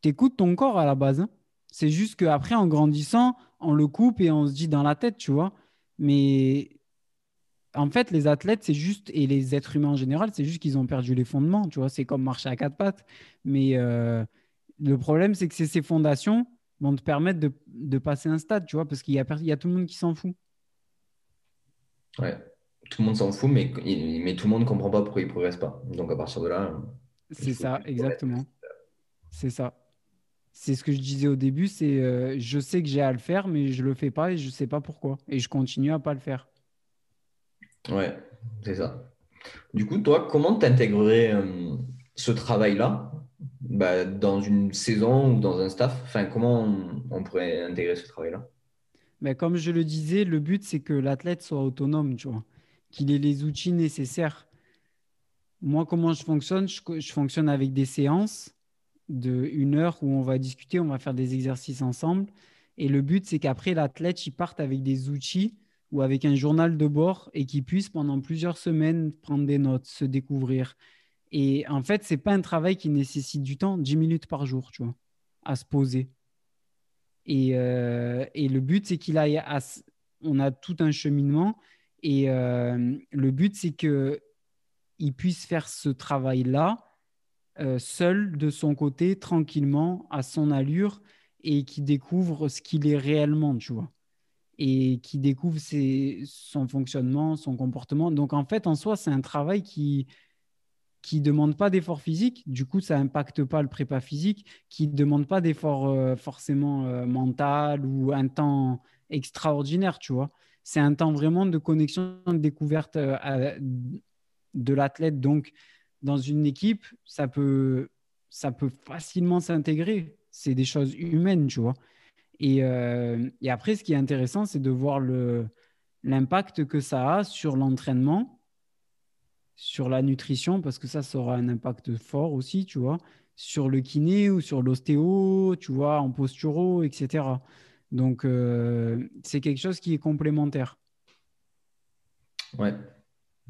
Tu écoutes ton corps à la base. Hein. C'est juste qu'après, en grandissant, on le coupe et on se dit dans la tête, tu vois. Mais en fait, les athlètes, c'est juste, et les êtres humains en général, c'est juste qu'ils ont perdu les fondements, tu vois. C'est comme marcher à quatre pattes. Mais euh, le problème, c'est que c'est ces fondations vont te permettre de, passer un stade, tu vois, parce qu'il y a, il y a tout le monde qui s'en fout. Ouais, tout le monde s'en fout, mais, mais tout le monde ne comprend pas pourquoi il ne progresse pas. Donc à partir de là. C'est ça, exactement. C'est ça. C'est ce que je disais au début, c'est euh, je sais que j'ai à le faire, mais je ne le fais pas et je ne sais pas pourquoi. Et je continue à ne pas le faire. Ouais, c'est ça. Du coup, toi, comment t'intégrerais euh, ce travail-là bah, dans une saison ou dans un staff? Enfin, Comment on, pourrait intégrer ce travail-là? Bah, Comme je le disais, le but, c'est que l'athlète soit autonome, qu'il ait les outils nécessaires. Moi, comment je fonctionne? Je, je, fonctionne avec des séances de une heure où on va discuter, on va faire des exercices ensemble. Et le but, c'est qu'après, l'athlète, il parte avec des outils ou avec un journal de bord et qu'il puisse pendant plusieurs semaines prendre des notes, se découvrir, et en fait, c'est pas un travail qui nécessite du temps, 10 minutes par jour, tu vois, à se poser. Et, euh, et le but, c'est qu'il aille à, on a tout un cheminement. Et euh, le but, c'est qu'il puisse faire ce travail-là euh, seul de son côté, tranquillement, à son allure, et qu'il découvre ce qu'il est réellement, tu vois. Et qui découvre son fonctionnement, son comportement. Donc, en fait, en soi, c'est un travail qui, qui demande pas d'effort physique, du coup, ça n'impacte pas le prépa physique, qui demande pas d'effort euh, forcément euh, mental ou un temps extraordinaire, tu vois. C'est un temps vraiment de connexion, de découverte euh, de l'athlète. Donc, dans une équipe, ça peut, ça peut facilement s'intégrer. C'est des choses humaines, tu vois. Et, et après, ce qui est intéressant, c'est de voir l'impact que ça a sur l'entraînement sur la nutrition, parce que ça, ça aura un impact fort aussi, tu vois, sur le kiné ou sur l'ostéo, tu vois, en posturo, etc. Donc, euh, c'est quelque chose qui est complémentaire. Ouais,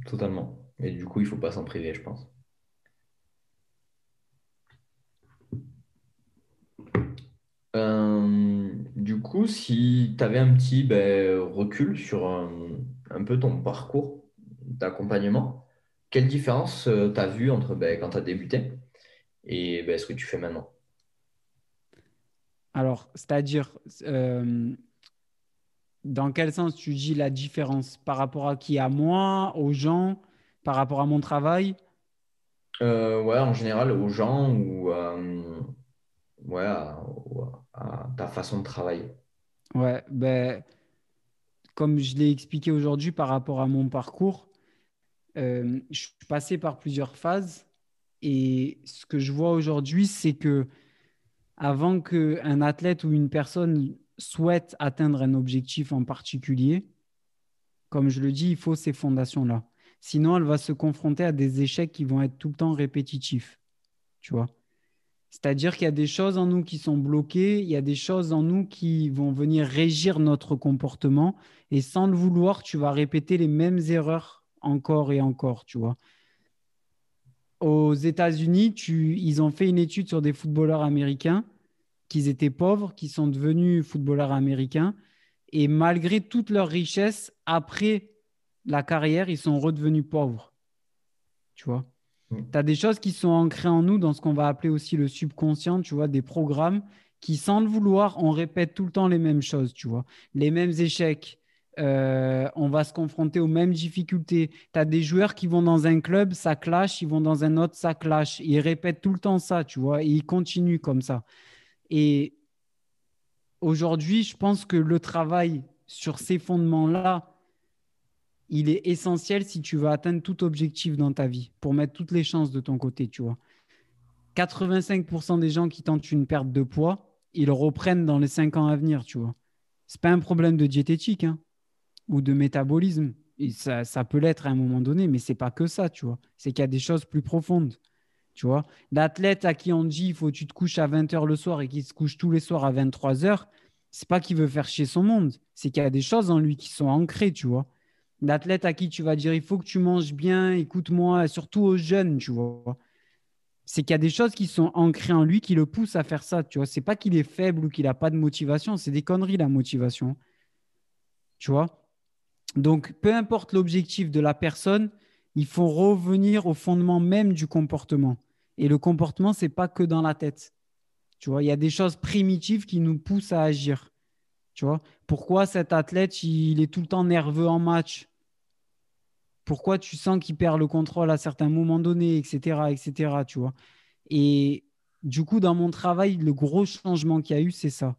totalement. Et du coup, il ne faut pas s'en priver, je pense. Euh, du coup, si tu avais un petit ben, recul sur un, un peu ton parcours d'accompagnement, quelle différence tu as vu entre ben, quand tu as débuté et ben, ce que tu fais maintenant? Alors, c'est-à-dire, euh, dans quel sens tu dis la différence par rapport à qui? À moi, aux gens, par rapport à mon travail? Euh, ouais, en général, aux gens ou euh, ouais, à, ta façon de travailler. Ouais, ben, comme je l'ai expliqué aujourd'hui par rapport à mon parcours, euh, je suis passé par plusieurs phases et ce que je vois aujourd'hui, c'est que avant qu'un athlète ou une personne souhaite atteindre un objectif en particulier, comme je le dis, il faut ces fondations-là. Sinon, elle va se confronter à des échecs qui vont être tout le temps répétitifs. Tu vois C'est-à-dire qu'il y a des choses en nous qui sont bloquées, il y a des choses en nous qui vont venir régir notre comportement et sans le vouloir, tu vas répéter les mêmes erreurs encore et encore, tu vois aux États-Unis, ils ont fait une étude sur des footballeurs américains qui étaient pauvres, qui sont devenus footballeurs américains. Et malgré toute leur richesse, après la carrière, ils sont redevenus pauvres. Tu vois? Tu as des choses qui sont ancrées en nous dans ce qu'on va appeler aussi le subconscient, tu vois, des programmes qui, sans le vouloir, on répète tout le temps les mêmes choses, tu vois. Les mêmes échecs, euh, on va se confronter aux mêmes difficultés. Tu as des joueurs qui vont dans un club, ça clash, ils vont dans un autre, ça clash. Ils répètent tout le temps ça, tu vois, et ils continuent comme ça. Et aujourd'hui, je pense que le travail sur ces fondements-là, il est essentiel si tu veux atteindre tout objectif dans ta vie, pour mettre toutes les chances de ton côté, tu vois. 85% des gens qui tentent une perte de poids, ils reprennent dans les 5 ans à venir, tu vois. C'est pas un problème de diététique, hein ou de métabolisme. Ça, peut l'être à un moment donné, mais c'est pas que ça, tu vois. C'est qu'il y a des choses plus profondes, tu vois. L'athlète à qui on dit il faut que tu te couches à 20h le soir et qui se couche tous les soirs à 23h, c'est pas qu'il veut faire chier son monde, c'est qu'il y a des choses en lui qui sont ancrées, tu vois. L'athlète à qui tu vas dire il faut que tu manges bien, écoute-moi, surtout aux jeunes, tu vois. C'est qu'il y a des choses qui sont ancrées en lui qui le poussent à faire ça, tu vois. C'est pas qu'il est faible ou qu'il n'a pas de motivation, c'est des conneries la motivation. Tu vois donc, peu importe l'objectif de la personne, il faut revenir au fondement même du comportement. Et le comportement, c'est pas que dans la tête. Tu vois, il y a des choses primitives qui nous poussent à agir. Tu vois, pourquoi cet athlète, il est tout le temps nerveux en match? Pourquoi tu sens qu'il perd le contrôle à certains moments donnés, etc., etc. Tu vois. Et du coup, dans mon travail, le gros changement qu'il y a eu, c'est ça.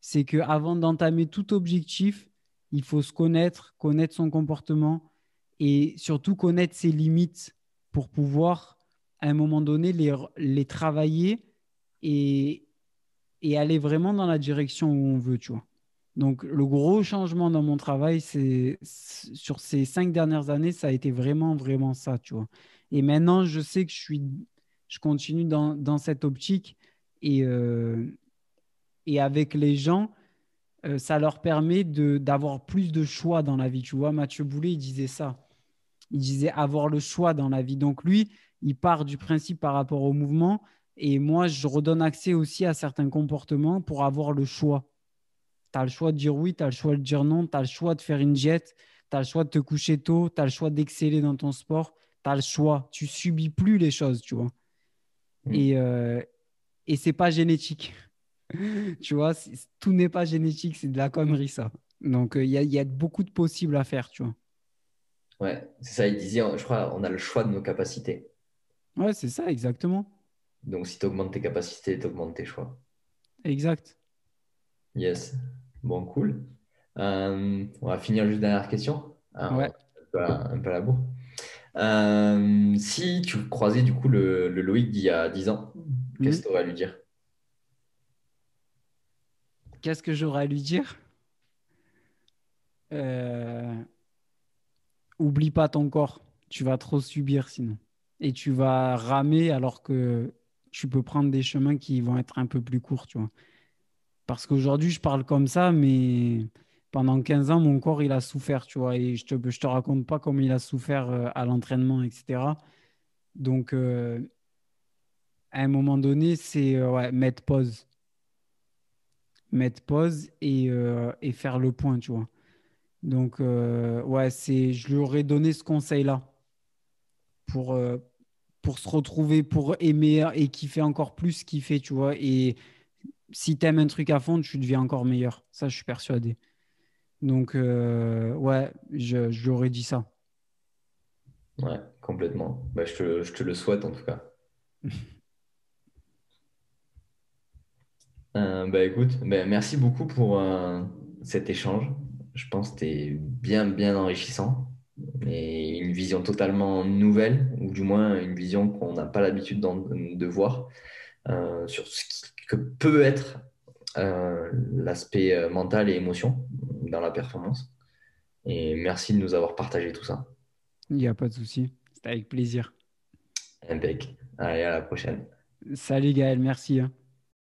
C'est que avant d'entamer tout objectif, il faut se connaître, connaître son comportement et surtout connaître ses limites pour pouvoir, à un moment donné, les, les travailler et, et aller vraiment dans la direction où on veut, tu vois. Donc, le gros changement dans mon travail, c'est sur ces cinq dernières années, ça a été vraiment, vraiment ça, tu vois. Et maintenant, je sais que je suis, je continue dans, cette optique et, euh, et avec les gens, euh, ça leur permet d'avoir plus de choix dans la vie. Tu vois, Mathieu Boulet, il disait ça. Il disait avoir le choix dans la vie. Donc lui, il part du principe par rapport au mouvement. Et moi, je redonne accès aussi à certains comportements pour avoir le choix. Tu as le choix de dire oui, tu as le choix de dire non, tu as le choix de faire une diète, tu as le choix de te coucher tôt, tu as le choix d'exceller dans ton sport, tu as le choix. Tu subis plus les choses, tu vois. Mm. Et, euh, et c'est pas génétique. [LAUGHS] tu vois, tout n'est pas génétique, c'est de la connerie, ça. Donc, euh, il y, a, beaucoup de possibles à faire, tu vois. Ouais, c'est ça, il disait, je crois, on a le choix de nos capacités. Ouais, c'est ça, exactement. Donc, si tu augmentes tes capacités, tu augmentes tes choix. Exact. Yes. Bon, cool. Euh, on va finir juste dernière question. ouais. Un peu, à, la bourre. Euh, si tu croisais du coup le, Loïc d'il y a 10 ans, qu'est-ce que tu aurais à lui dire? Qu'est-ce que j'aurais à lui dire? Euh, Oublie pas ton corps. Tu vas trop subir sinon. Et tu vas ramer alors que tu peux prendre des chemins qui vont être un peu plus courts, tu vois. Parce qu'aujourd'hui, je parle comme ça, mais pendant 15 ans, mon corps, il a souffert, tu vois. Et je te, je te raconte pas comment il a souffert euh, à l'entraînement, etc. Donc, euh, à un moment donné, c'est mettre pause mettre pause et, euh, et faire le point, tu vois. Donc, euh, ouais, c'est, je lui aurais donné ce conseil-là pour, euh, pour se retrouver, pour aimer et kiffer encore plus kiffer, tu vois. Et si tu aimes un truc à fond, tu deviens encore meilleur. Ça, je suis persuadé. Donc, ouais, je, je lui aurais dit ça. Ouais, complètement. Bah, je te, je te le souhaite en tout cas. [LAUGHS] Euh, bah écoute, bah, merci beaucoup pour euh, cet échange. Je pense que c'était bien, bien enrichissant et une vision totalement nouvelle, ou du moins une vision qu'on n'a pas l'habitude de voir euh, sur ce que peut être l'aspect mental et émotion dans la performance. Et merci de nous avoir partagé tout ça. Il n'y a pas de souci, c'était avec plaisir. Impec. Allez, à la prochaine. Salut Gaël, merci. Hein.